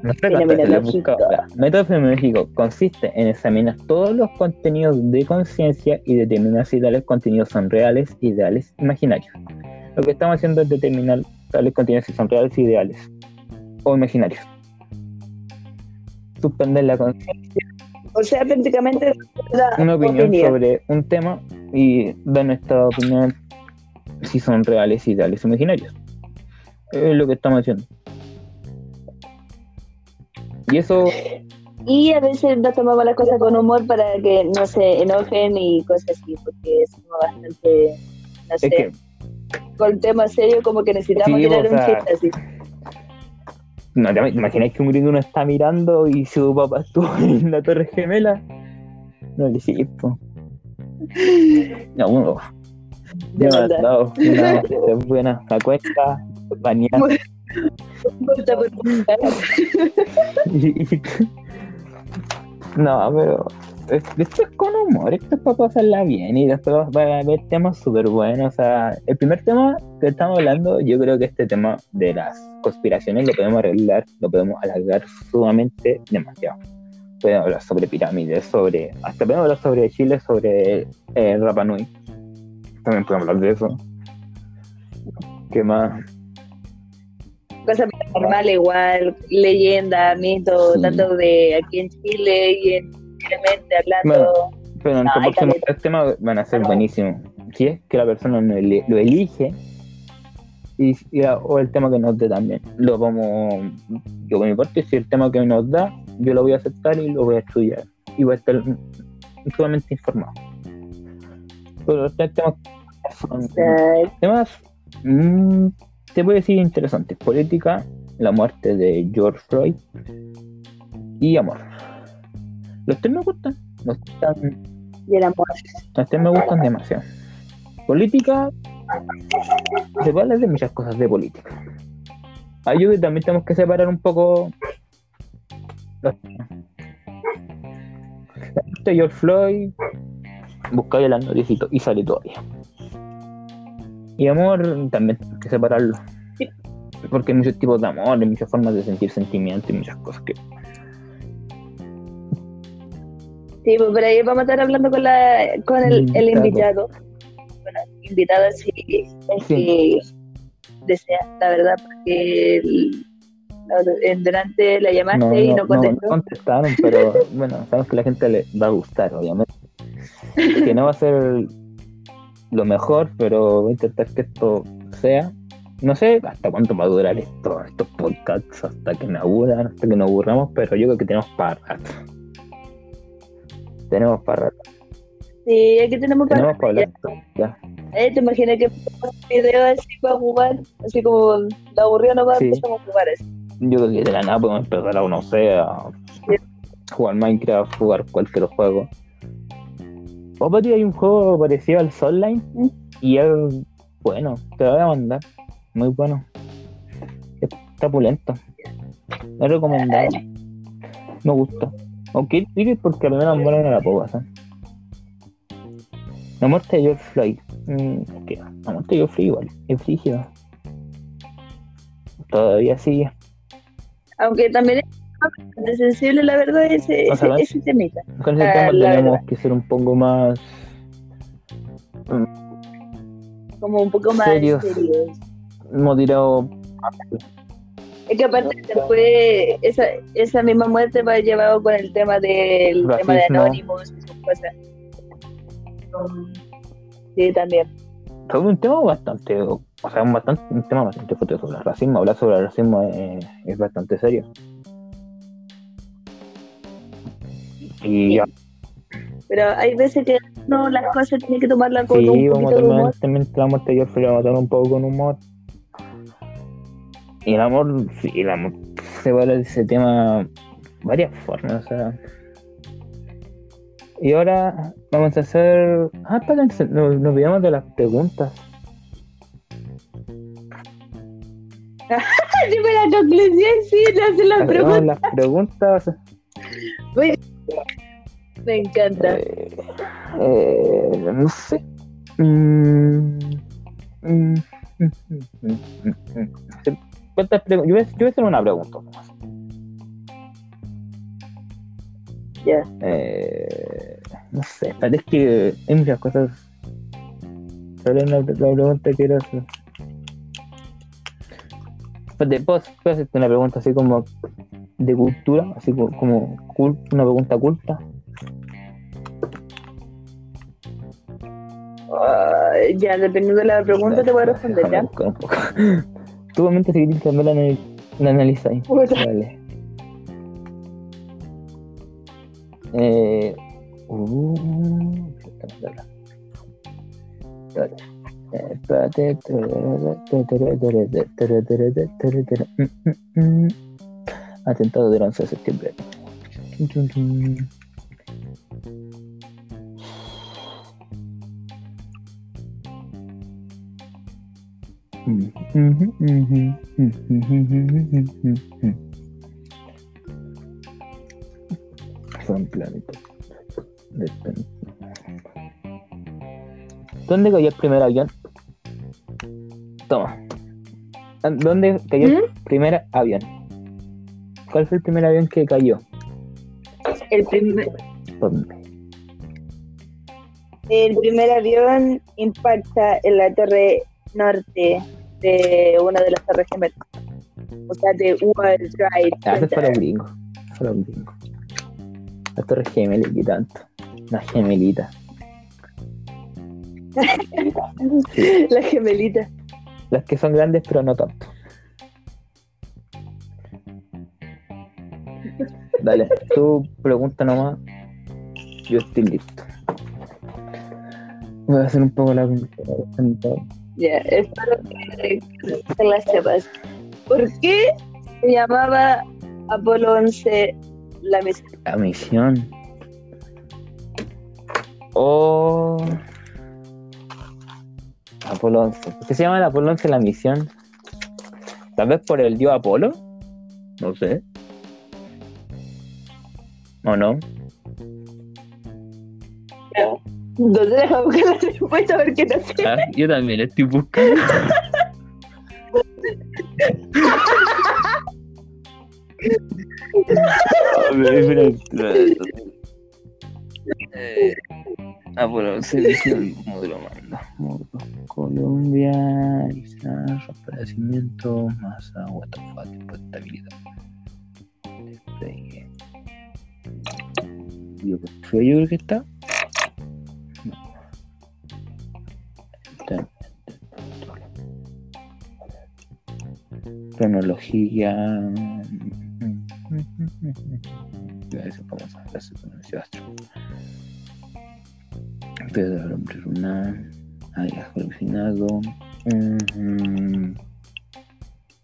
No sé Fenomenológico. Método fenomenológico consiste en examinar todos los contenidos de conciencia y determinar si tales contenidos son reales, ideales, imaginarios. Lo que estamos haciendo es determinar tales contenidos si son reales, ideales o imaginarios. Suspender la conciencia O sea, prácticamente una opinión sobre un tema y dar nuestra opinión si son reales, ideales o imaginarios. Es lo que estamos haciendo. Y eso, Y a veces nos tomamos las cosas con humor para que no se enojen y cosas así, porque es como bastante, no sé, es que, con temas serios como que necesitamos Sí, tirar o un chiste así. No te imagináis que un gringo está mirando y su papá estuvo en la Torre Gemela. No le sí, po. No, uno. De verdad. Demasiado. Una es buena. La cuesta, bañar. Corta por No, pero esto es con humor, esto es para pasarla bien y después va a haber temas súper buenos. O sea, el primer tema que estamos hablando, yo creo que este tema de las conspiraciones lo podemos arreglar, lo podemos alargar sumamente demasiado. Podemos hablar sobre pirámides, sobre. Hasta podemos hablar sobre Chile, sobre eh, Rapa Nui. También podemos hablar de eso. ¿Qué más? Cosas normales igual, leyenda, mito, Sí. tanto de aquí en Chile y en simplemente hablando. Pero en No, próximos caleta. tres temas van a ser buenísimos. Si es que la persona no lo elige y, y la- o el tema que nos dé también. Lo vamos, yo por mi parte, si el tema que nos da, yo lo voy a aceptar y lo voy a estudiar. Y voy a estar totalmente informado. Pero los tres temas son temas, mm, te voy a decir interesantes. Política, la muerte de George Floyd y amor. Los tres me gustan. Los tres, y el amor. los tres me gustan demasiado. Política, se puede hablar de muchas cosas de política. Ahí yo también tenemos que separar un poco los George Floyd, buscáis las noticias y sale todavía. Y amor también tenemos que separarlo. Sí. Porque hay muchos tipos de amor, hay muchas formas de sentir sentimientos y muchas cosas que. Sí, pues por ahí vamos a estar hablando con, la, con el, el invitado. Bueno, invitado si Sí. desea, la verdad, porque el- durante la llamaste y no contestó. contestaron, pero bueno, sabemos que la gente le va a gustar, obviamente. Que no va a ser lo mejor, pero voy a intentar que esto sea. No sé hasta cuánto va a durar esto, estos podcasts, hasta que me aburran, hasta que nos aburramos, pero yo creo que tenemos para rato. Tenemos para rato. Sí, aquí tenemos para Tenemos para hablar. Ya. Eh, te imaginas que video así para jugar, así como la aburrido nomás Sí. empezamos a jugar así. Yo creo que de la nada podemos empezar a, no sé, a jugar Minecraft, jugar cualquier juego. O para ti hay un juego parecido al Soulline ¿Mm? y es bueno, te lo voy a mandar. Muy bueno. Está pulento. Es recomendado. Me gusta. Aunque es difícil porque al menos bueno no la pasar. La muerte de George Floyd. Mm. La muerte de George Floyd igual. Es. Todavía sigue. Aunque también es bastante sensible, la verdad, ese, O sea, ese, ese temita. Con ese Ah, tema tenemos verdad. que ser un poco más Como un poco más Serios. serios. hemos tirado Es que aparte después esa, esa misma muerte va llevado con el tema del tema de. Anonymous y sus cosas. Sí, también. sobre un tema bastante, o sea, un, bastante, un tema bastante fuerte sobre el racismo. Hablar sobre el racismo es, es bastante serio. Y ya, Pero hay veces que no las cosas tienen que tomarlas con sí, un vamos a poquito de tomar humor. también la muerte de George Floyd, vamos a tomar un poco con humor. Y el amor, sí, el amor se va a hablar de ese tema varias formas, o sea. Y ahora vamos a hacer. Ah, espérense, nos, nos olvidamos de las preguntas. Dime la conclusión, sí, no hace la Hacemos pregunta. las preguntas. Me encanta. Eh, eh, no sé. Mm, mm, mm, mm. ¿Cuántas preguntas? Yo, voy a- yo voy a hacer una pregunta. Ya. Eh, no sé, parece que hay muchas cosas. Pero una, la pregunta que quiero hacer. Espérate, ¿puedo, hacerte una pregunta así como de cultura? Así como, como una pregunta culta. Ah, ya, dependiendo de la pregunta, te voy a responder, ¿ya? un poco. Tú obviamente si quieres también la, anal- la analizáis. Dale. Eh, uh. Eh. Mm, mm, mm. Atentado del 11 de septiembre. Son planetas. ¿Dónde cayó el primer avión? Toma. ¿Dónde cayó el primer avión? ¿Cuál fue el primer avión que cayó? El primer, ¿Dónde? el primer avión impacta en la torre norte de una de las torres gemelas. O sea, de World Ah, ese es para los gringos. Para los gringos. Las torres gemelas y tanto. Las gemelitas. La gemelita. Las que son grandes, pero no tanto. Dale, tú pregunta nomás. Yo estoy listo. Voy a hacer un poco la Ya, espero que, que la sepas. ¿Por qué se llamaba Apolo 11 la misión? la misión. Oh. Apolo 11. ¿Por qué se llama el Apolo 11 la misión? Tal vez por el dios Apolo. No sé. ¿O no? ¿Dónde deja buscar la respuesta? Porque no sé. Ah, yo también estoy buscando. A ver. Eh, Apolo 11 misión módulo mando. Módulo Colombia, Islas, abastecimiento, masa, what the fuck, tipo de estabilidad. Despegue. Yo, yo creo que está. Cronología. Vamos a astro. Pedro del hombre lunar. Hayas alucinado. Ujú.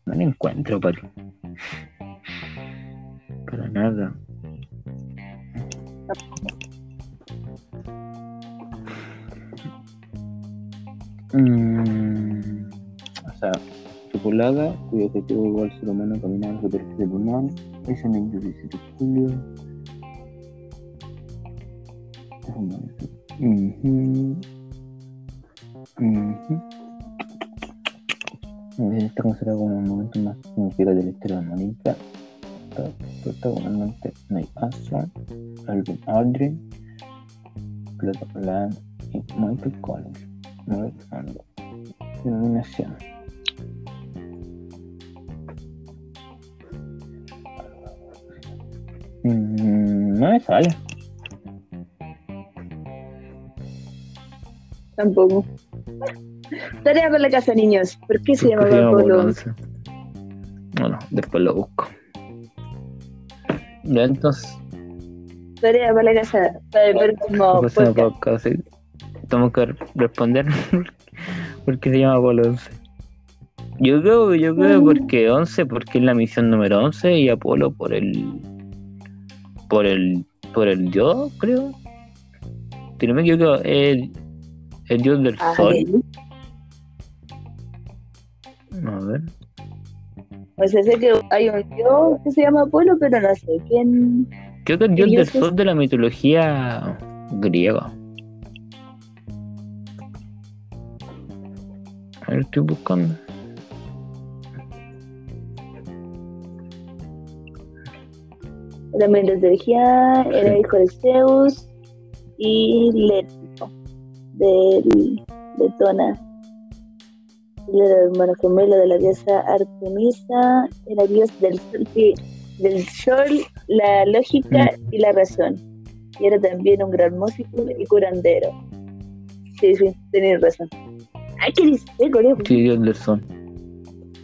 No lo encuentro, Pari. Para nada. Mm, o sea, tripulada, cuyo objetivo igual ser humano caminar la superficie lunar. Es el 17 de julio. Está considerado como el momento más significativo de la historia de Monica. Protagonista Neil Armstrong, Alvin Aldrin, Cleta Plan y Michael Collins. Nueve no me sale. Tampoco. Tarea para la casa, niños. ¿Por qué se ¿Por llama qué se llama Apolo Apolo 11? 11? Bueno, después lo busco. Ya entonces, Tarea para la casa. Para el próximo podcast. podcast, sí. Tenemos que responder por qué se llama Apolo 11. Yo creo, yo creo Mm. porque 11, porque es la misión número 11 y Apolo por el por el por el dios, creo. Si no me equivoco, el, el dios del Ah, sol. bien. A ver. O sea, sé que hay un dios que se llama Apolo, pero no sé quién. Creo que el dios ¿El del sol de la mitología griega. A ver, estoy buscando. Era mitología, era hijo de Zeus y Leto, de Tona. Él era hermano gemelo de la diosa Artemisa, era dios del sol, sí, del sol, la lógica y la razón. Y era también un gran músico y curandero. Sí, sí, tenéis razón. Ay, qué dice. Sí, sol.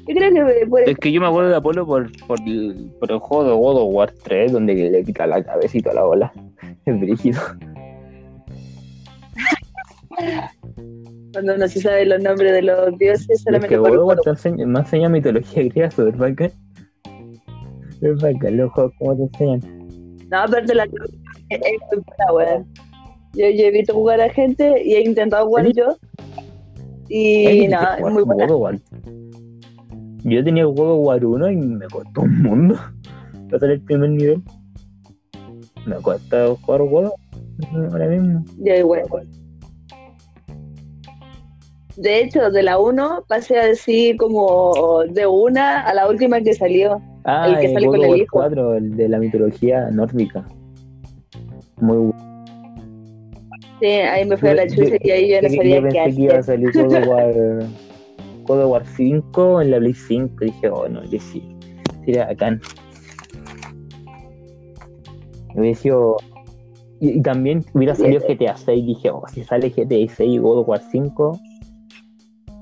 Yo creo que por Es que yo me acuerdo de Apolo por, por, el, por el juego de God of War 3, donde le quita la cabeza y toda la bola. Es brígido. cuando no se sabe los nombres de los dioses Es solamente que por God of War te enseña, me enseña mitología griega súper bacán. Súper bacán los juegos como te enseñan. No, aparte la es muy buena, weón. Yo, yo he visto jugar a gente y he intentado jugar ¿Sí? yo. Y que es muy buena. Yo tenía el God of War 1 y me costó un mundo pasar el primer nivel. Me cuesta jugar War ahora mismo. Yo igual. De hecho, de la 1 pasé así como de una a la última que salió. Ah, El que sale con el hijo. 4, el de la mitología nórdica. Muy bueno. Sí, ahí me fui a la Yo- chucha y ahí yo no Yo- sabía yo qué pensé que iba a hacer. salir War, God of War 5 en la Play 5. Dije, oh no, que sí. Sería bacán. Hubiera sido Y, y también hubiera salido GTA 6. Dije, oh, si sale GTA 6 y God of War 5,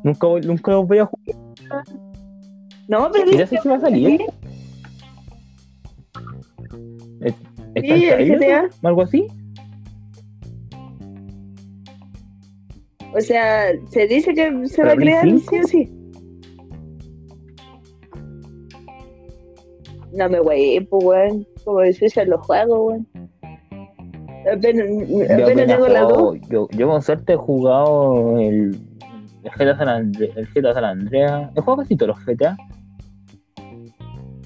nunca, nunca los voy a jugar. No, pero Mira si va a salir. ¿Está Sí, en el? GTA. ¿O algo así? O sea, se dice que se ¿Para va a crear sí 5? o sí. No me güey, pues weón. Como decís en los juegos, weón. Apenas, Yo, apenas apenas tengo la dos. yo, yo con suerte he jugado el, el GTA San Andreas, el GTA San Andreas. He jugado casi todos los GTA.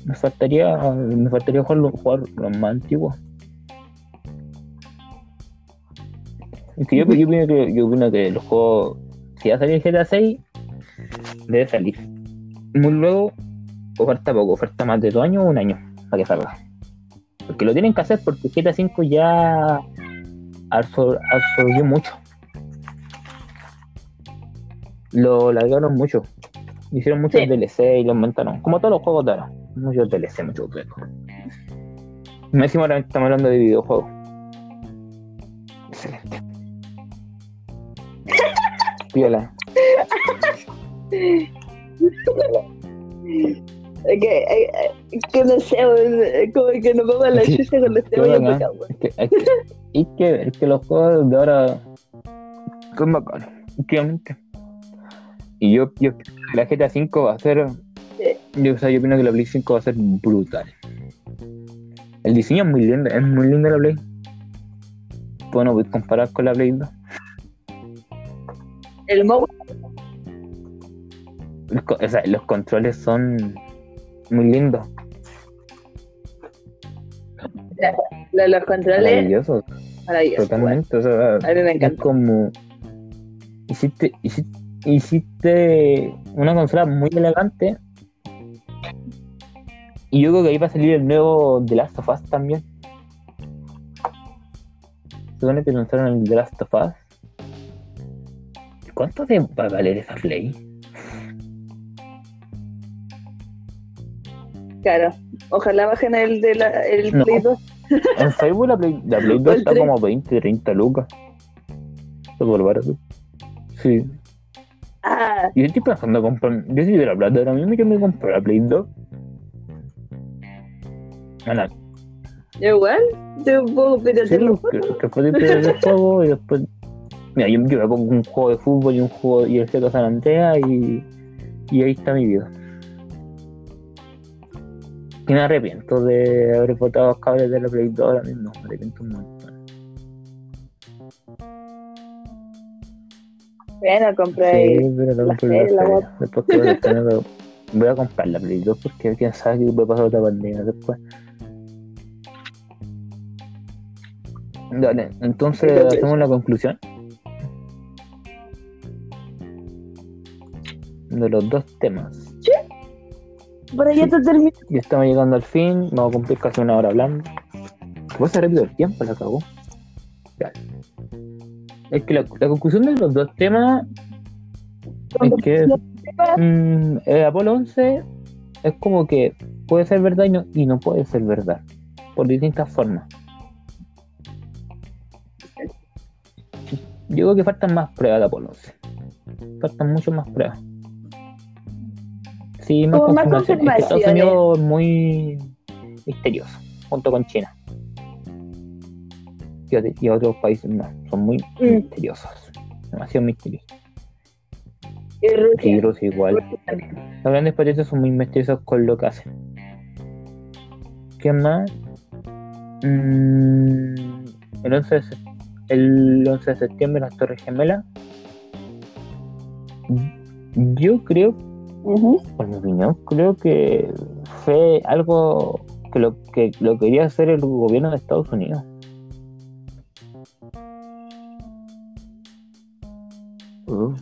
Me faltaría, me faltaría jugar, jugar los más antiguos. Es que yo, yo, opino que, yo opino que los juegos, si va a salir el GTA 6, debe salir. Muy luego, o falta poco, falta más de dos años o un año para que salga. Porque lo tienen que hacer porque GTA 5 ya absor- absorbió mucho. Lo largaron mucho. Hicieron muchos Sí. DLC y lo aumentaron. Como todos los juegos de ahora. Muchos DLC, muchos juegos. Me decimos ahora estamos hablando de videojuegos. Piola. Es que, que no sé, como que vamos a la chucha con los Qué temas de bacán. acá. Es que, es que, los juegos de ahora son bacanos, últimamente. Y yo, yo la GTA 5 va a ser. Yo, o sea, yo opino que la Play 5 va a ser brutal. El diseño es muy lindo, es muy lindo la Play. Bueno, voy a comparar con la Play 2. El co- o sea, los controles son muy lindos, de los controles, maravillosos, totalmente. O sea, A mí me Es encanta. como. Hiciste, hiciste, hiciste una consola muy elegante. Y yo creo que ahí va a salir el nuevo The Last of Us también. Se supone que lanzaron el The Last of Us. ¿Cuánto de- va a valer esa Play? Claro. Ojalá bajen el de la, el No. Play 2. En Facebook la Play, la Play 2 ¿Cuál está tres? como 20, 30 lucas. Está por barato. Sí. Ah, Yo estoy pensando en comprar. Yo si tuviera plata ahora mismo, yo me compro la Play 2. Ah, no. yo igual. Yo puedo Sí, piratear los que, que después de el juego y después. Mira, yo, yo me pongo un juego de fútbol y un juego y el GTA San Andreas y, y ahí está mi vida. Y me arrepiento de haber botado los cables de la Play 2 ahora mismo. Me arrepiento un montón. Bueno, compré. Sí, pero la compré la la. Después que voy a tener- voy a comprar la Play 2 porque quién sabe qué puede pasar otra pandemia después. Dale, Entonces- hacemos la conclusión. De los dos temas. Por ahí ya te terminé. Ya estamos llegando al fin, vamos a cumplir casi una hora hablando. ¿Puede ser rápido el tiempo? La acabó. Es que la, la conclusión de los dos temas es que mm, el Apolo 11 es como que puede ser verdad y no, y no puede ser verdad. Por distintas formas. Yo creo que faltan más pruebas de Apolo 11. Faltan mucho más pruebas. Sí, más Como más confirmaciones. Es que Estados. Unidos es muy misterioso, junto con China. Y, ot- y otros países no, son muy Mm. misteriosos. Demasiado misteriosos. Y Sí, Rusia. Igual. Rusia. Los grandes países son muy misteriosos con lo que hacen. ¿Qué más? Mm, el, 11 de, el 11 de septiembre, las Torres Gemelas. Yo creo, Por mi opinión, creo que fue algo que lo que lo quería hacer el gobierno de Estados Unidos. Uh,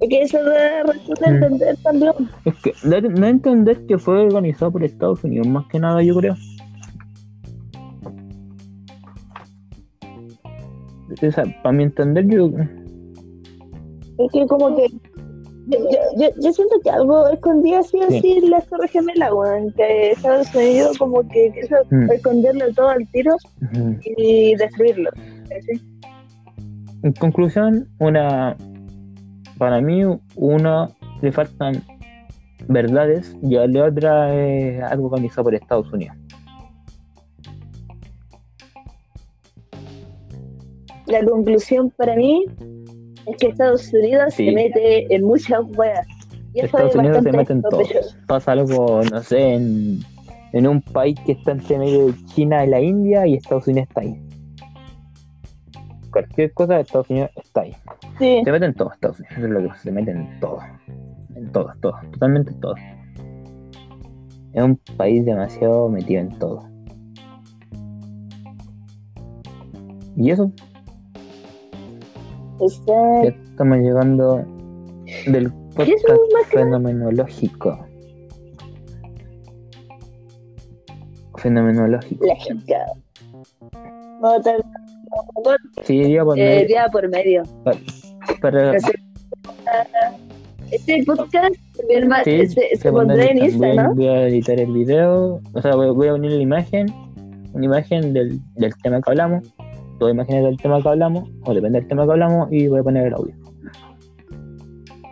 Es que eso da razón de Mm. entender también. Es que a entender que fue organizado por Estados Unidos, más que nada, yo creo. O sea, para mi entender, yo. Es que como que Yo, yo, siento que algo escondía así o Sí. las Torres Gemelas, weón. Que Estados Unidos como que quiso Mm. esconderlo todo al tiro y destruirlo. ¿sí? En conclusión, una para mí una le faltan verdades y a la otra es algo organizado por Estados Unidos. La conclusión para mí es que Estados Unidos Sí. se mete en muchas weas. Y Estados es Unidos se mete en todo. Pasa algo, no sé, en, en un país que está entre medio de China y la India y Estados Unidos está ahí. Cualquier cosa de Estados Unidos está ahí. Sí. Se meten en todo Estados Unidos, eso es lo que se meten en todo. En todo, todo, totalmente en todo. Es un país demasiado metido en todo. Y eso, Ya estamos llegando del podcast fenomenológico. Fenomenológico. chica. No, tal- Sí, iría por eh, medio. día por medio. Para- Este podcast sí, se, se pondrá en editar. Insta, voy, a- ¿no? voy a editar el video, o sea, voy, voy a unir la imagen, una imagen del, del tema que hablamos, dos imágenes del tema que hablamos, o depende del tema que hablamos, y voy a poner el audio.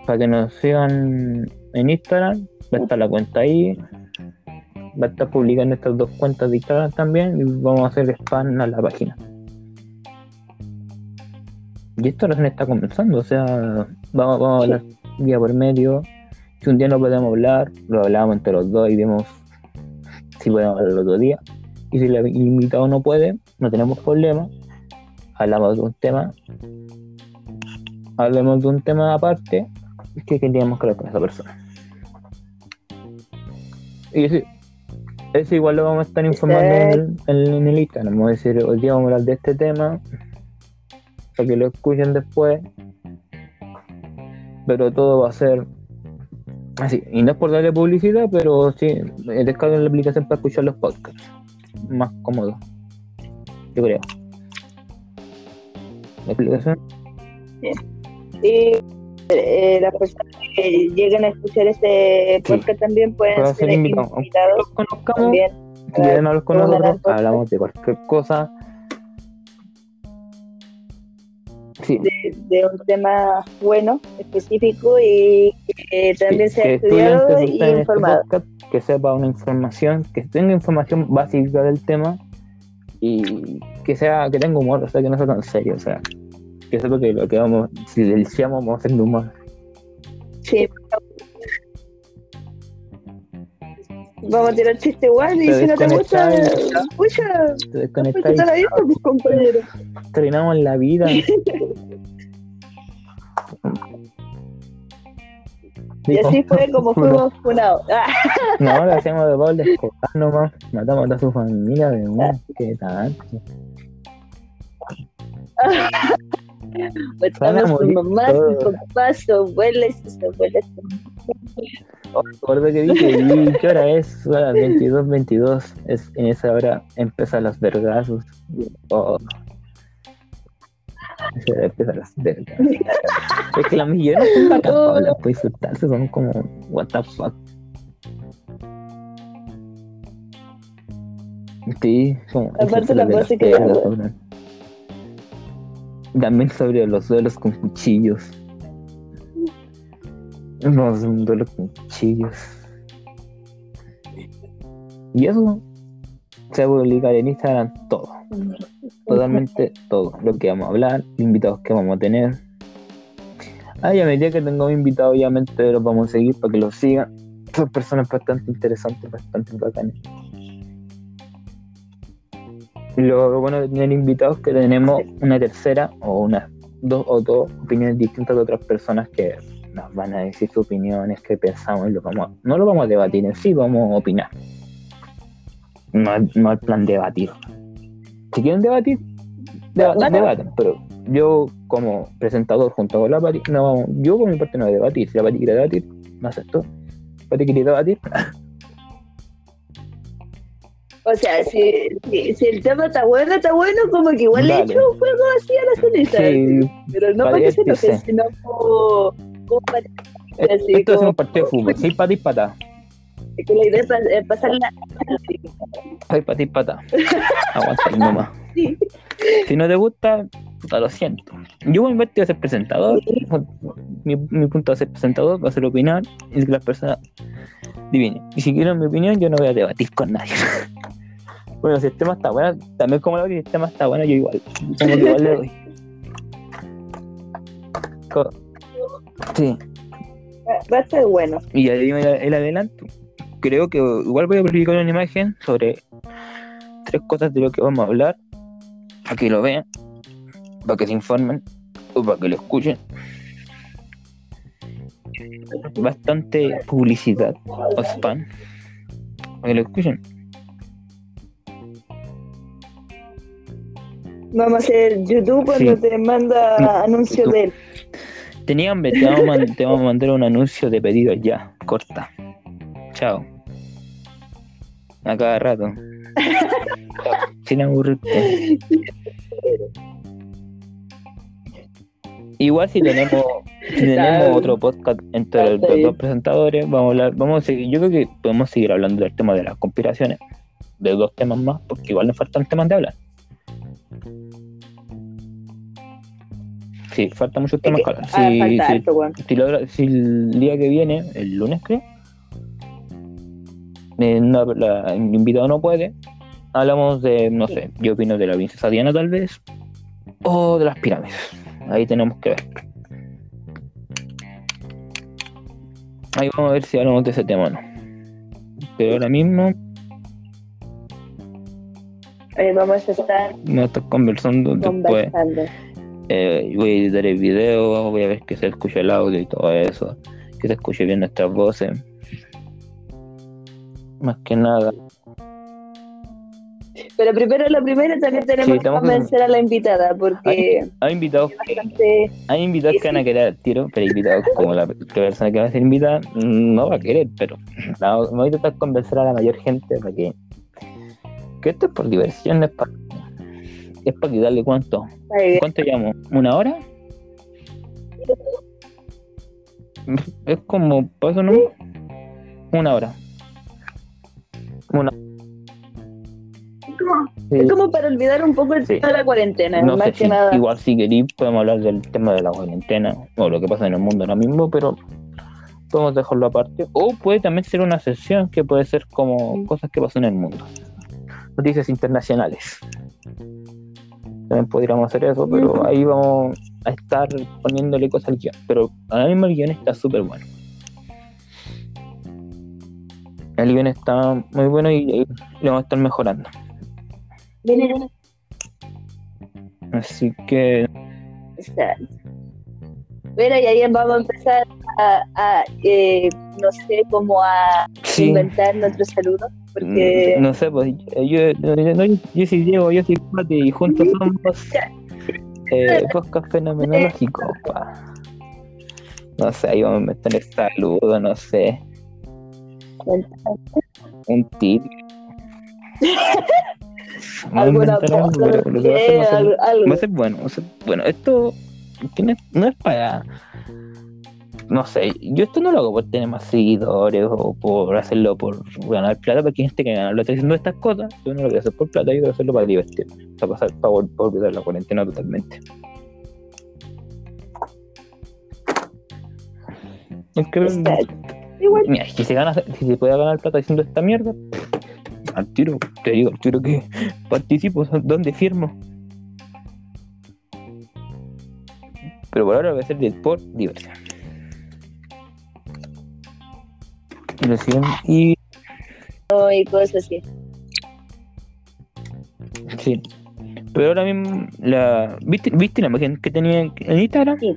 Para que nos sigan en Instagram, va a estar la cuenta ahí, va a estar publicada en estas dos cuentas de Instagram también, y vamos a hacer spam a la página. Y esto recién está comenzando, o sea, vamos, vamos a hablar día por medio. Si un día no podemos hablar, lo hablamos entre los dos y vemos si podemos hablar el otro día. Y si el invitado no puede, no tenemos problema. Hablamos de un tema. Hablemos de un tema aparte que queríamos hablar con esa persona. Y eso, igual lo vamos a estar informando en el, en, el Instagram. Vamos a decir, hoy día vamos a hablar de este tema. Para que lo escuchen después pero todo va a ser así. Y no es por darle publicidad, pero sí, descarguen la aplicación para escuchar los podcasts. Más cómodo. Yo creo. Aplicación. Y eh, las personas que lleguen a escuchar este Sí. podcast también pueden ser invitados. invitados Los conozcamos, también. si quieren hablar con Pueden nosotros, hablar podcast. hablamos de cualquier cosa. Sí, de, de un tema bueno, específico y que también sí, sea que estudiado y este informado. podcast, que sepa una información, que tenga información básica del tema y que sea, que tenga humor, o sea, que no sea tan serio, o sea, que sepa que lo que vamos, si le decíamos vamos de humor. Sí. Vamos a tirar chiste igual y si no te gusta, escucha, Te vida, pues, terminamos la vida. Y así fue como fuimos funados. No, lo hacemos de Pablo Escobar nomás. Matamos a toda su familia de una. ¿Qué tal? Matamos a su mamá, su papá, su abuela y sus abuelas. Recuerdo que dije, ¿y qué hora es? Son las 22, 22. Es, en esa hora empiezan los vergazos. Oh. Empiezan los vergazos. es que las millones son Oh. Paula, pues insultarse son como, what the fuck. Sí, como Aparte la de las música perlas, era Paula. También sobre los duelos con cuchillos. No, es un duelo con cuchillos. Y eso se publicar en Instagram todo. Totalmente todo. Lo que vamos a hablar, invitados que vamos a tener. Ah, y a medida que tengamos invitados, obviamente los vamos a seguir para que los sigan. Son personas bastante interesantes, bastante bacanas. Lo bueno de tener invitados es que tenemos una tercera o una dos o dos opiniones distintas de otras personas que nos van a decir sus opiniones, qué pensamos, y lo vamos a- no lo vamos a debatir en sí, vamos a opinar. No, no el plan debatir. Si quieren debatir, deba- Bueno. debaten, pero yo como presentador junto con la Pati, no yo por mi parte no voy a debatir. Si la Pati quiere debatir, no acepto. Pati quiere debatir, O sea, si, si, si el tema está bueno, está bueno, como que igual le Dale. echo un juego así a la ceniza. sí, Pero no para para que se enoje, sino como, como para Así Esto es como- un partido de fútbol. Seis patas y patas. Es que la idea es es pasarla. Seis patas y patas. Aguanta ahí nomás. Sí. Si no te gusta, puta, lo siento. Yo voy a invertir a ser presentador. Mi, mi punto va a ser presentador, va a ser opinar y que las personas adivinen. Y si quieren mi opinión, yo no voy a debatir con nadie. bueno, si el tema está bueno, también como lo si el tema está bueno, yo igual. Como que igual le doy. Sí, Va va a estar bueno. y ahí me el, el adelanto. Creo que igual voy a publicar una imagen sobre tres cosas de lo que vamos a hablar, para que lo vean, para que se informen o para que lo escuchen. Bastante publicidad o spam, para que lo escuchen. Vamos a hacer YouTube cuando Sí. te manda No, anuncios YouTube. de él. Tenía hambre, te vamos, a man- te vamos a mandar un anuncio de pedidos ya, corta. Chao. A cada rato. Sin aburrirte. Igual si tenemos, si tenemos otro podcast entre los dos presentadores, vamos a hablar, vamos a seguir, yo creo que podemos seguir hablando del tema de las conspiraciones, de dos temas más, porque igual nos faltan temas de hablar. Sí, falta muchos temas que ah, Si- falta si- harto, si, si el día que viene, el lunes creo, eh, no, la- el invitado no puede, hablamos de, no sé, yo opino de la princesa Diana tal vez, o de las pirámides. Ahí tenemos que ver. Ahí vamos a ver si hablamos de ese tema o no. Pero ahora mismo Eh, vamos a estar no estoy conversando después. Eh, voy a editar el video, voy a ver que se escuche el audio y todo eso, que se escuche bien nuestras voces. Más que nada. Pero primero lo primero también tenemos Sí, que convencer a la invitada porque Hay invitados, bastante hay invitados que van a querer tiro, pero invitados como la persona que va a ser invitada mm, no va a querer, pero me voy a intentar convencer a la mayor gente para que, que esto es por diversión, no es para es para quitarle cuánto, ¿cuánto llamo? ¿Una hora? Es como, ¿para eso no? Una hora. Una Sí. Es como para olvidar un poco el Sí. tema de la cuarentena, No más sé que si, nada. igual si queréis podemos hablar del tema de la cuarentena o lo que pasa en el mundo ahora mismo, pero podemos dejarlo aparte. O puede también ser una sesión que puede ser como cosas que pasan en el mundo. Noticias internacionales. También podríamos hacer eso, pero ahí vamos a estar poniéndole cosas al guion. Pero ahora mismo el guion está súper bueno. El guion está muy bueno y, y lo vamos a estar mejorando. Así que Exacto. Bueno, y ahí vamos a empezar a, a, eh, no sé, como a sí. inventar nuestros saludos, porque Mm, No sé, pues yo, yo, yo, yo soy Diego, yo soy Pati y juntos somos eh, podcast fenomenológico, pa. No sé, ahí vamos a meter el saludo, no sé, un tip. Alguna lo va a ser bueno. va a ser- bueno, esto tiene- no es para. No sé, yo esto no lo hago por tener más seguidores o por hacerlo por ganar plata, porque hay gente que gana plata haciendo estas cosas. Yo no lo voy a hacer por plata, yo quiero hacerlo para divertirme, para pasar, para, para olvidar la cuarentena totalmente. Es que. Igual, mira, si se, gana, si se puede ganar plata haciendo esta mierda, al tiro, te digo, al tiro que participo, ¿dónde firmo? Pero por ahora voy a hacer de- por diversión. Diversión y y cosas así. sí. Pero ahora mismo la ¿viste, ¿viste la imagen que tenía en en Instagram? Sí.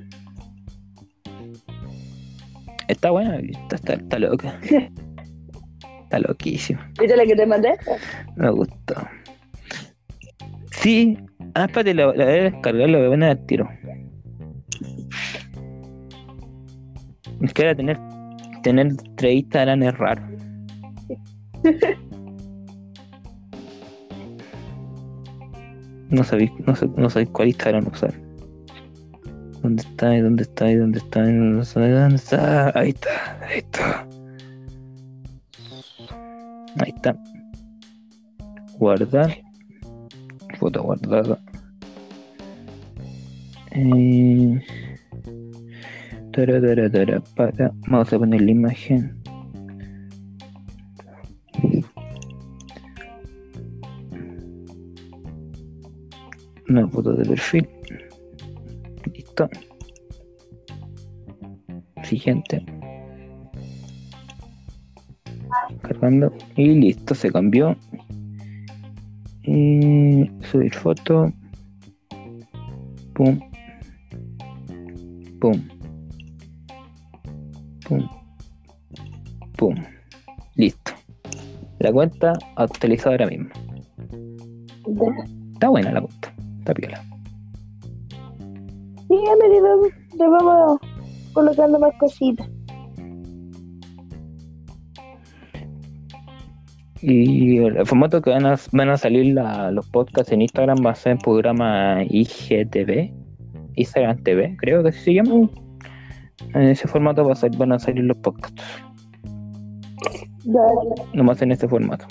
Está buena, está, está, está loca. Está loquísima. ¿Viste la que te mandé? Me gustó. Sí. Ah, espérate, la, la voy a descargar, la voy a poner al tiro. Es que ahora tener, tener tres Instagram es raro. No sabéis, no, sé, no sabéis cuál Instagram usar. ¿Dónde está? ¿Dónde está? ¿Dónde está? ¿Dónde está? ¿Dónde está? Ahí está, ahí está. Ahí está. Guardar. Foto guardada. Eh, tara, tara, tara, para. Vamos a poner la imagen. Una foto de perfil. Siguiente. Cargando. Y listo, se cambió. Y subir foto. Pum. Pum. Pum. Pum. Listo. La cuenta actualizada ahora mismo. Está buena la cuenta. Está piola. Sí, a medida le vamos colocando más cositas. Y el formato que van a, van a salir la- los podcasts en Instagram va a ser en programa IGTV, Instagram TV, creo que así se llama. En ese formato va a ser- van a salir los podcasts, Dale. nomás en ese formato.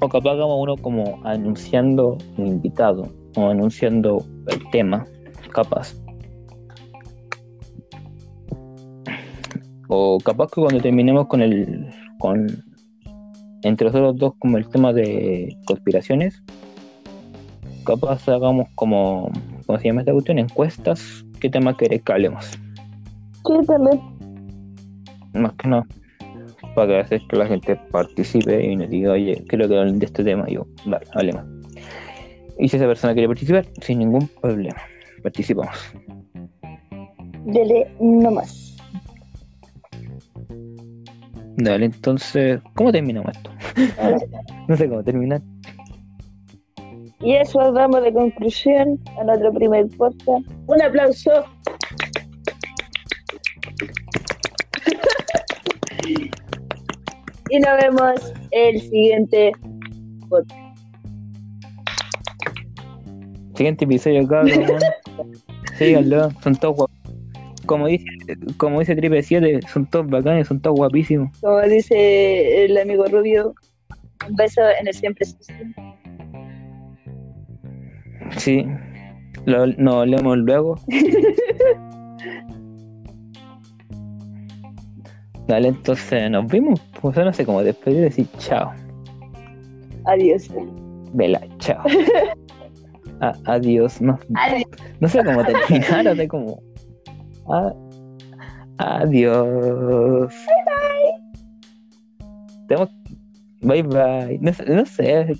O capaz hagamos uno como anunciando un invitado o anunciando el tema, capaz. O capaz que cuando terminemos con el. con entre nosotros dos como el tema de conspiraciones, capaz hagamos como. ¿Cómo se llama esta cuestión? Encuestas. ¿Qué tema querés que hablemos? Sí, también. Más que nada. Para que hacer que la gente participe y nos diga, oye, quiero que hablen de este tema. Y yo, vale, hablemos. Y si esa persona quiere participar, sin ningún problema. Participamos. Dele nomás. Dale, entonces, ¿cómo terminamos esto? no sé cómo terminar. Y eso damos de conclusión a nuestro primer podcast. Un aplauso. y nos vemos el siguiente podcast. Siguiente episodio, cabrón. Síganlo, son todos guapos. Como dice, como dice Triple 7, son todos bacanes, son todos guapísimos. Como dice el amigo Rubio, un beso en el siempre. Sí. Lo, nos leemos luego. Dale, entonces nos vimos. Pues no sé cómo despedir y decir chao. Adiós. Vela, chao. A- adiós, no, Adiós. no sé cómo terminar, no sé cómo. A- adiós. Tenemos. Bye bye. No, sé- no sé.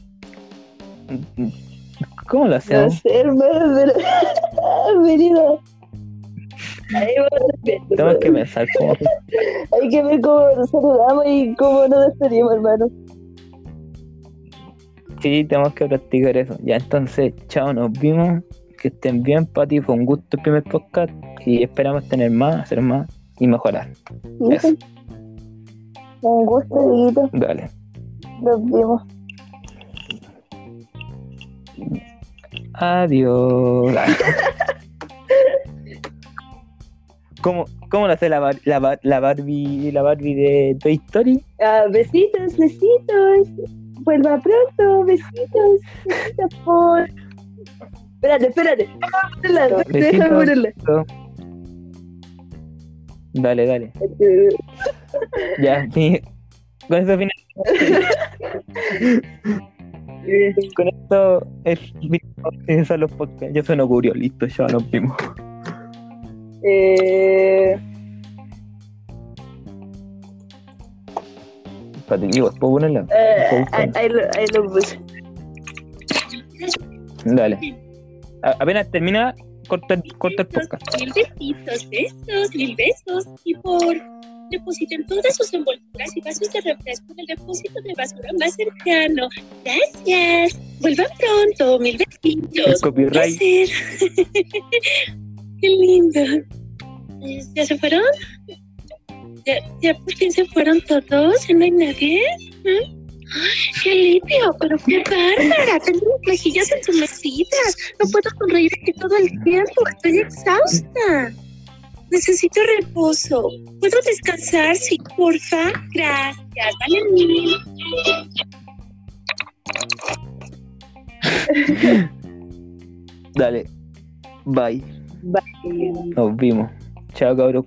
¿Cómo lo No hacemos? sé, hermano, pero. Venido. Ahí vamos Tenemos que pensar cómo. Hay que ver cómo nos saludamos y cómo nos despedimos, hermano. Sí, tenemos que practicar eso. Ya, entonces, chao, nos vimos. Que estén bien, Pati. Fue un gusto el primer podcast. Y esperamos tener más, hacer más y mejorar. Eso. Un gusto, amiguito. Dale. Nos vemos. Adiós. ¿Cómo, cómo lo hace la, Bar- la, Bar- la Barbie la Barbie de Toy Story? Ah, besitos, besitos. Vuelva pronto, besitos. Besitos por. Espérate, espérate. Déjame ponerla. Dale, dale. Ya, sí. Con eso final. Con esto es son los podcasts. Ya se nos ocurrió, listo, ya nos vimos. Eh, Espérate, digo, ¿puedo ponerla? eh, ahí, lo, puse. Dale. A- apenas termina, corta, el- corta el podcast. Mil besitos, besos, mil besos. Y por depositen todas sus envolturas y vasos de refresco en el depósito de basura más cercano. Gracias. Vuelvan pronto, mil El besitos. copyright. Placer. Qué lindo. Eh, ¿Ya se fueron? ¿Ya, ¿Ya por fin se fueron todos? ¿Ya no hay nadie? ¿Mm? ¡Qué alivio! ¡Pero qué bárbara! Tengo mejillas entumecidas. No puedo sonreír aquí todo el tiempo. Estoy exhausta. Necesito reposo. ¿Puedo descansar? Sí, porfa. Gracias. Vale mil. Dale. Bye. Bye. Nos vimos. Chao, cabros.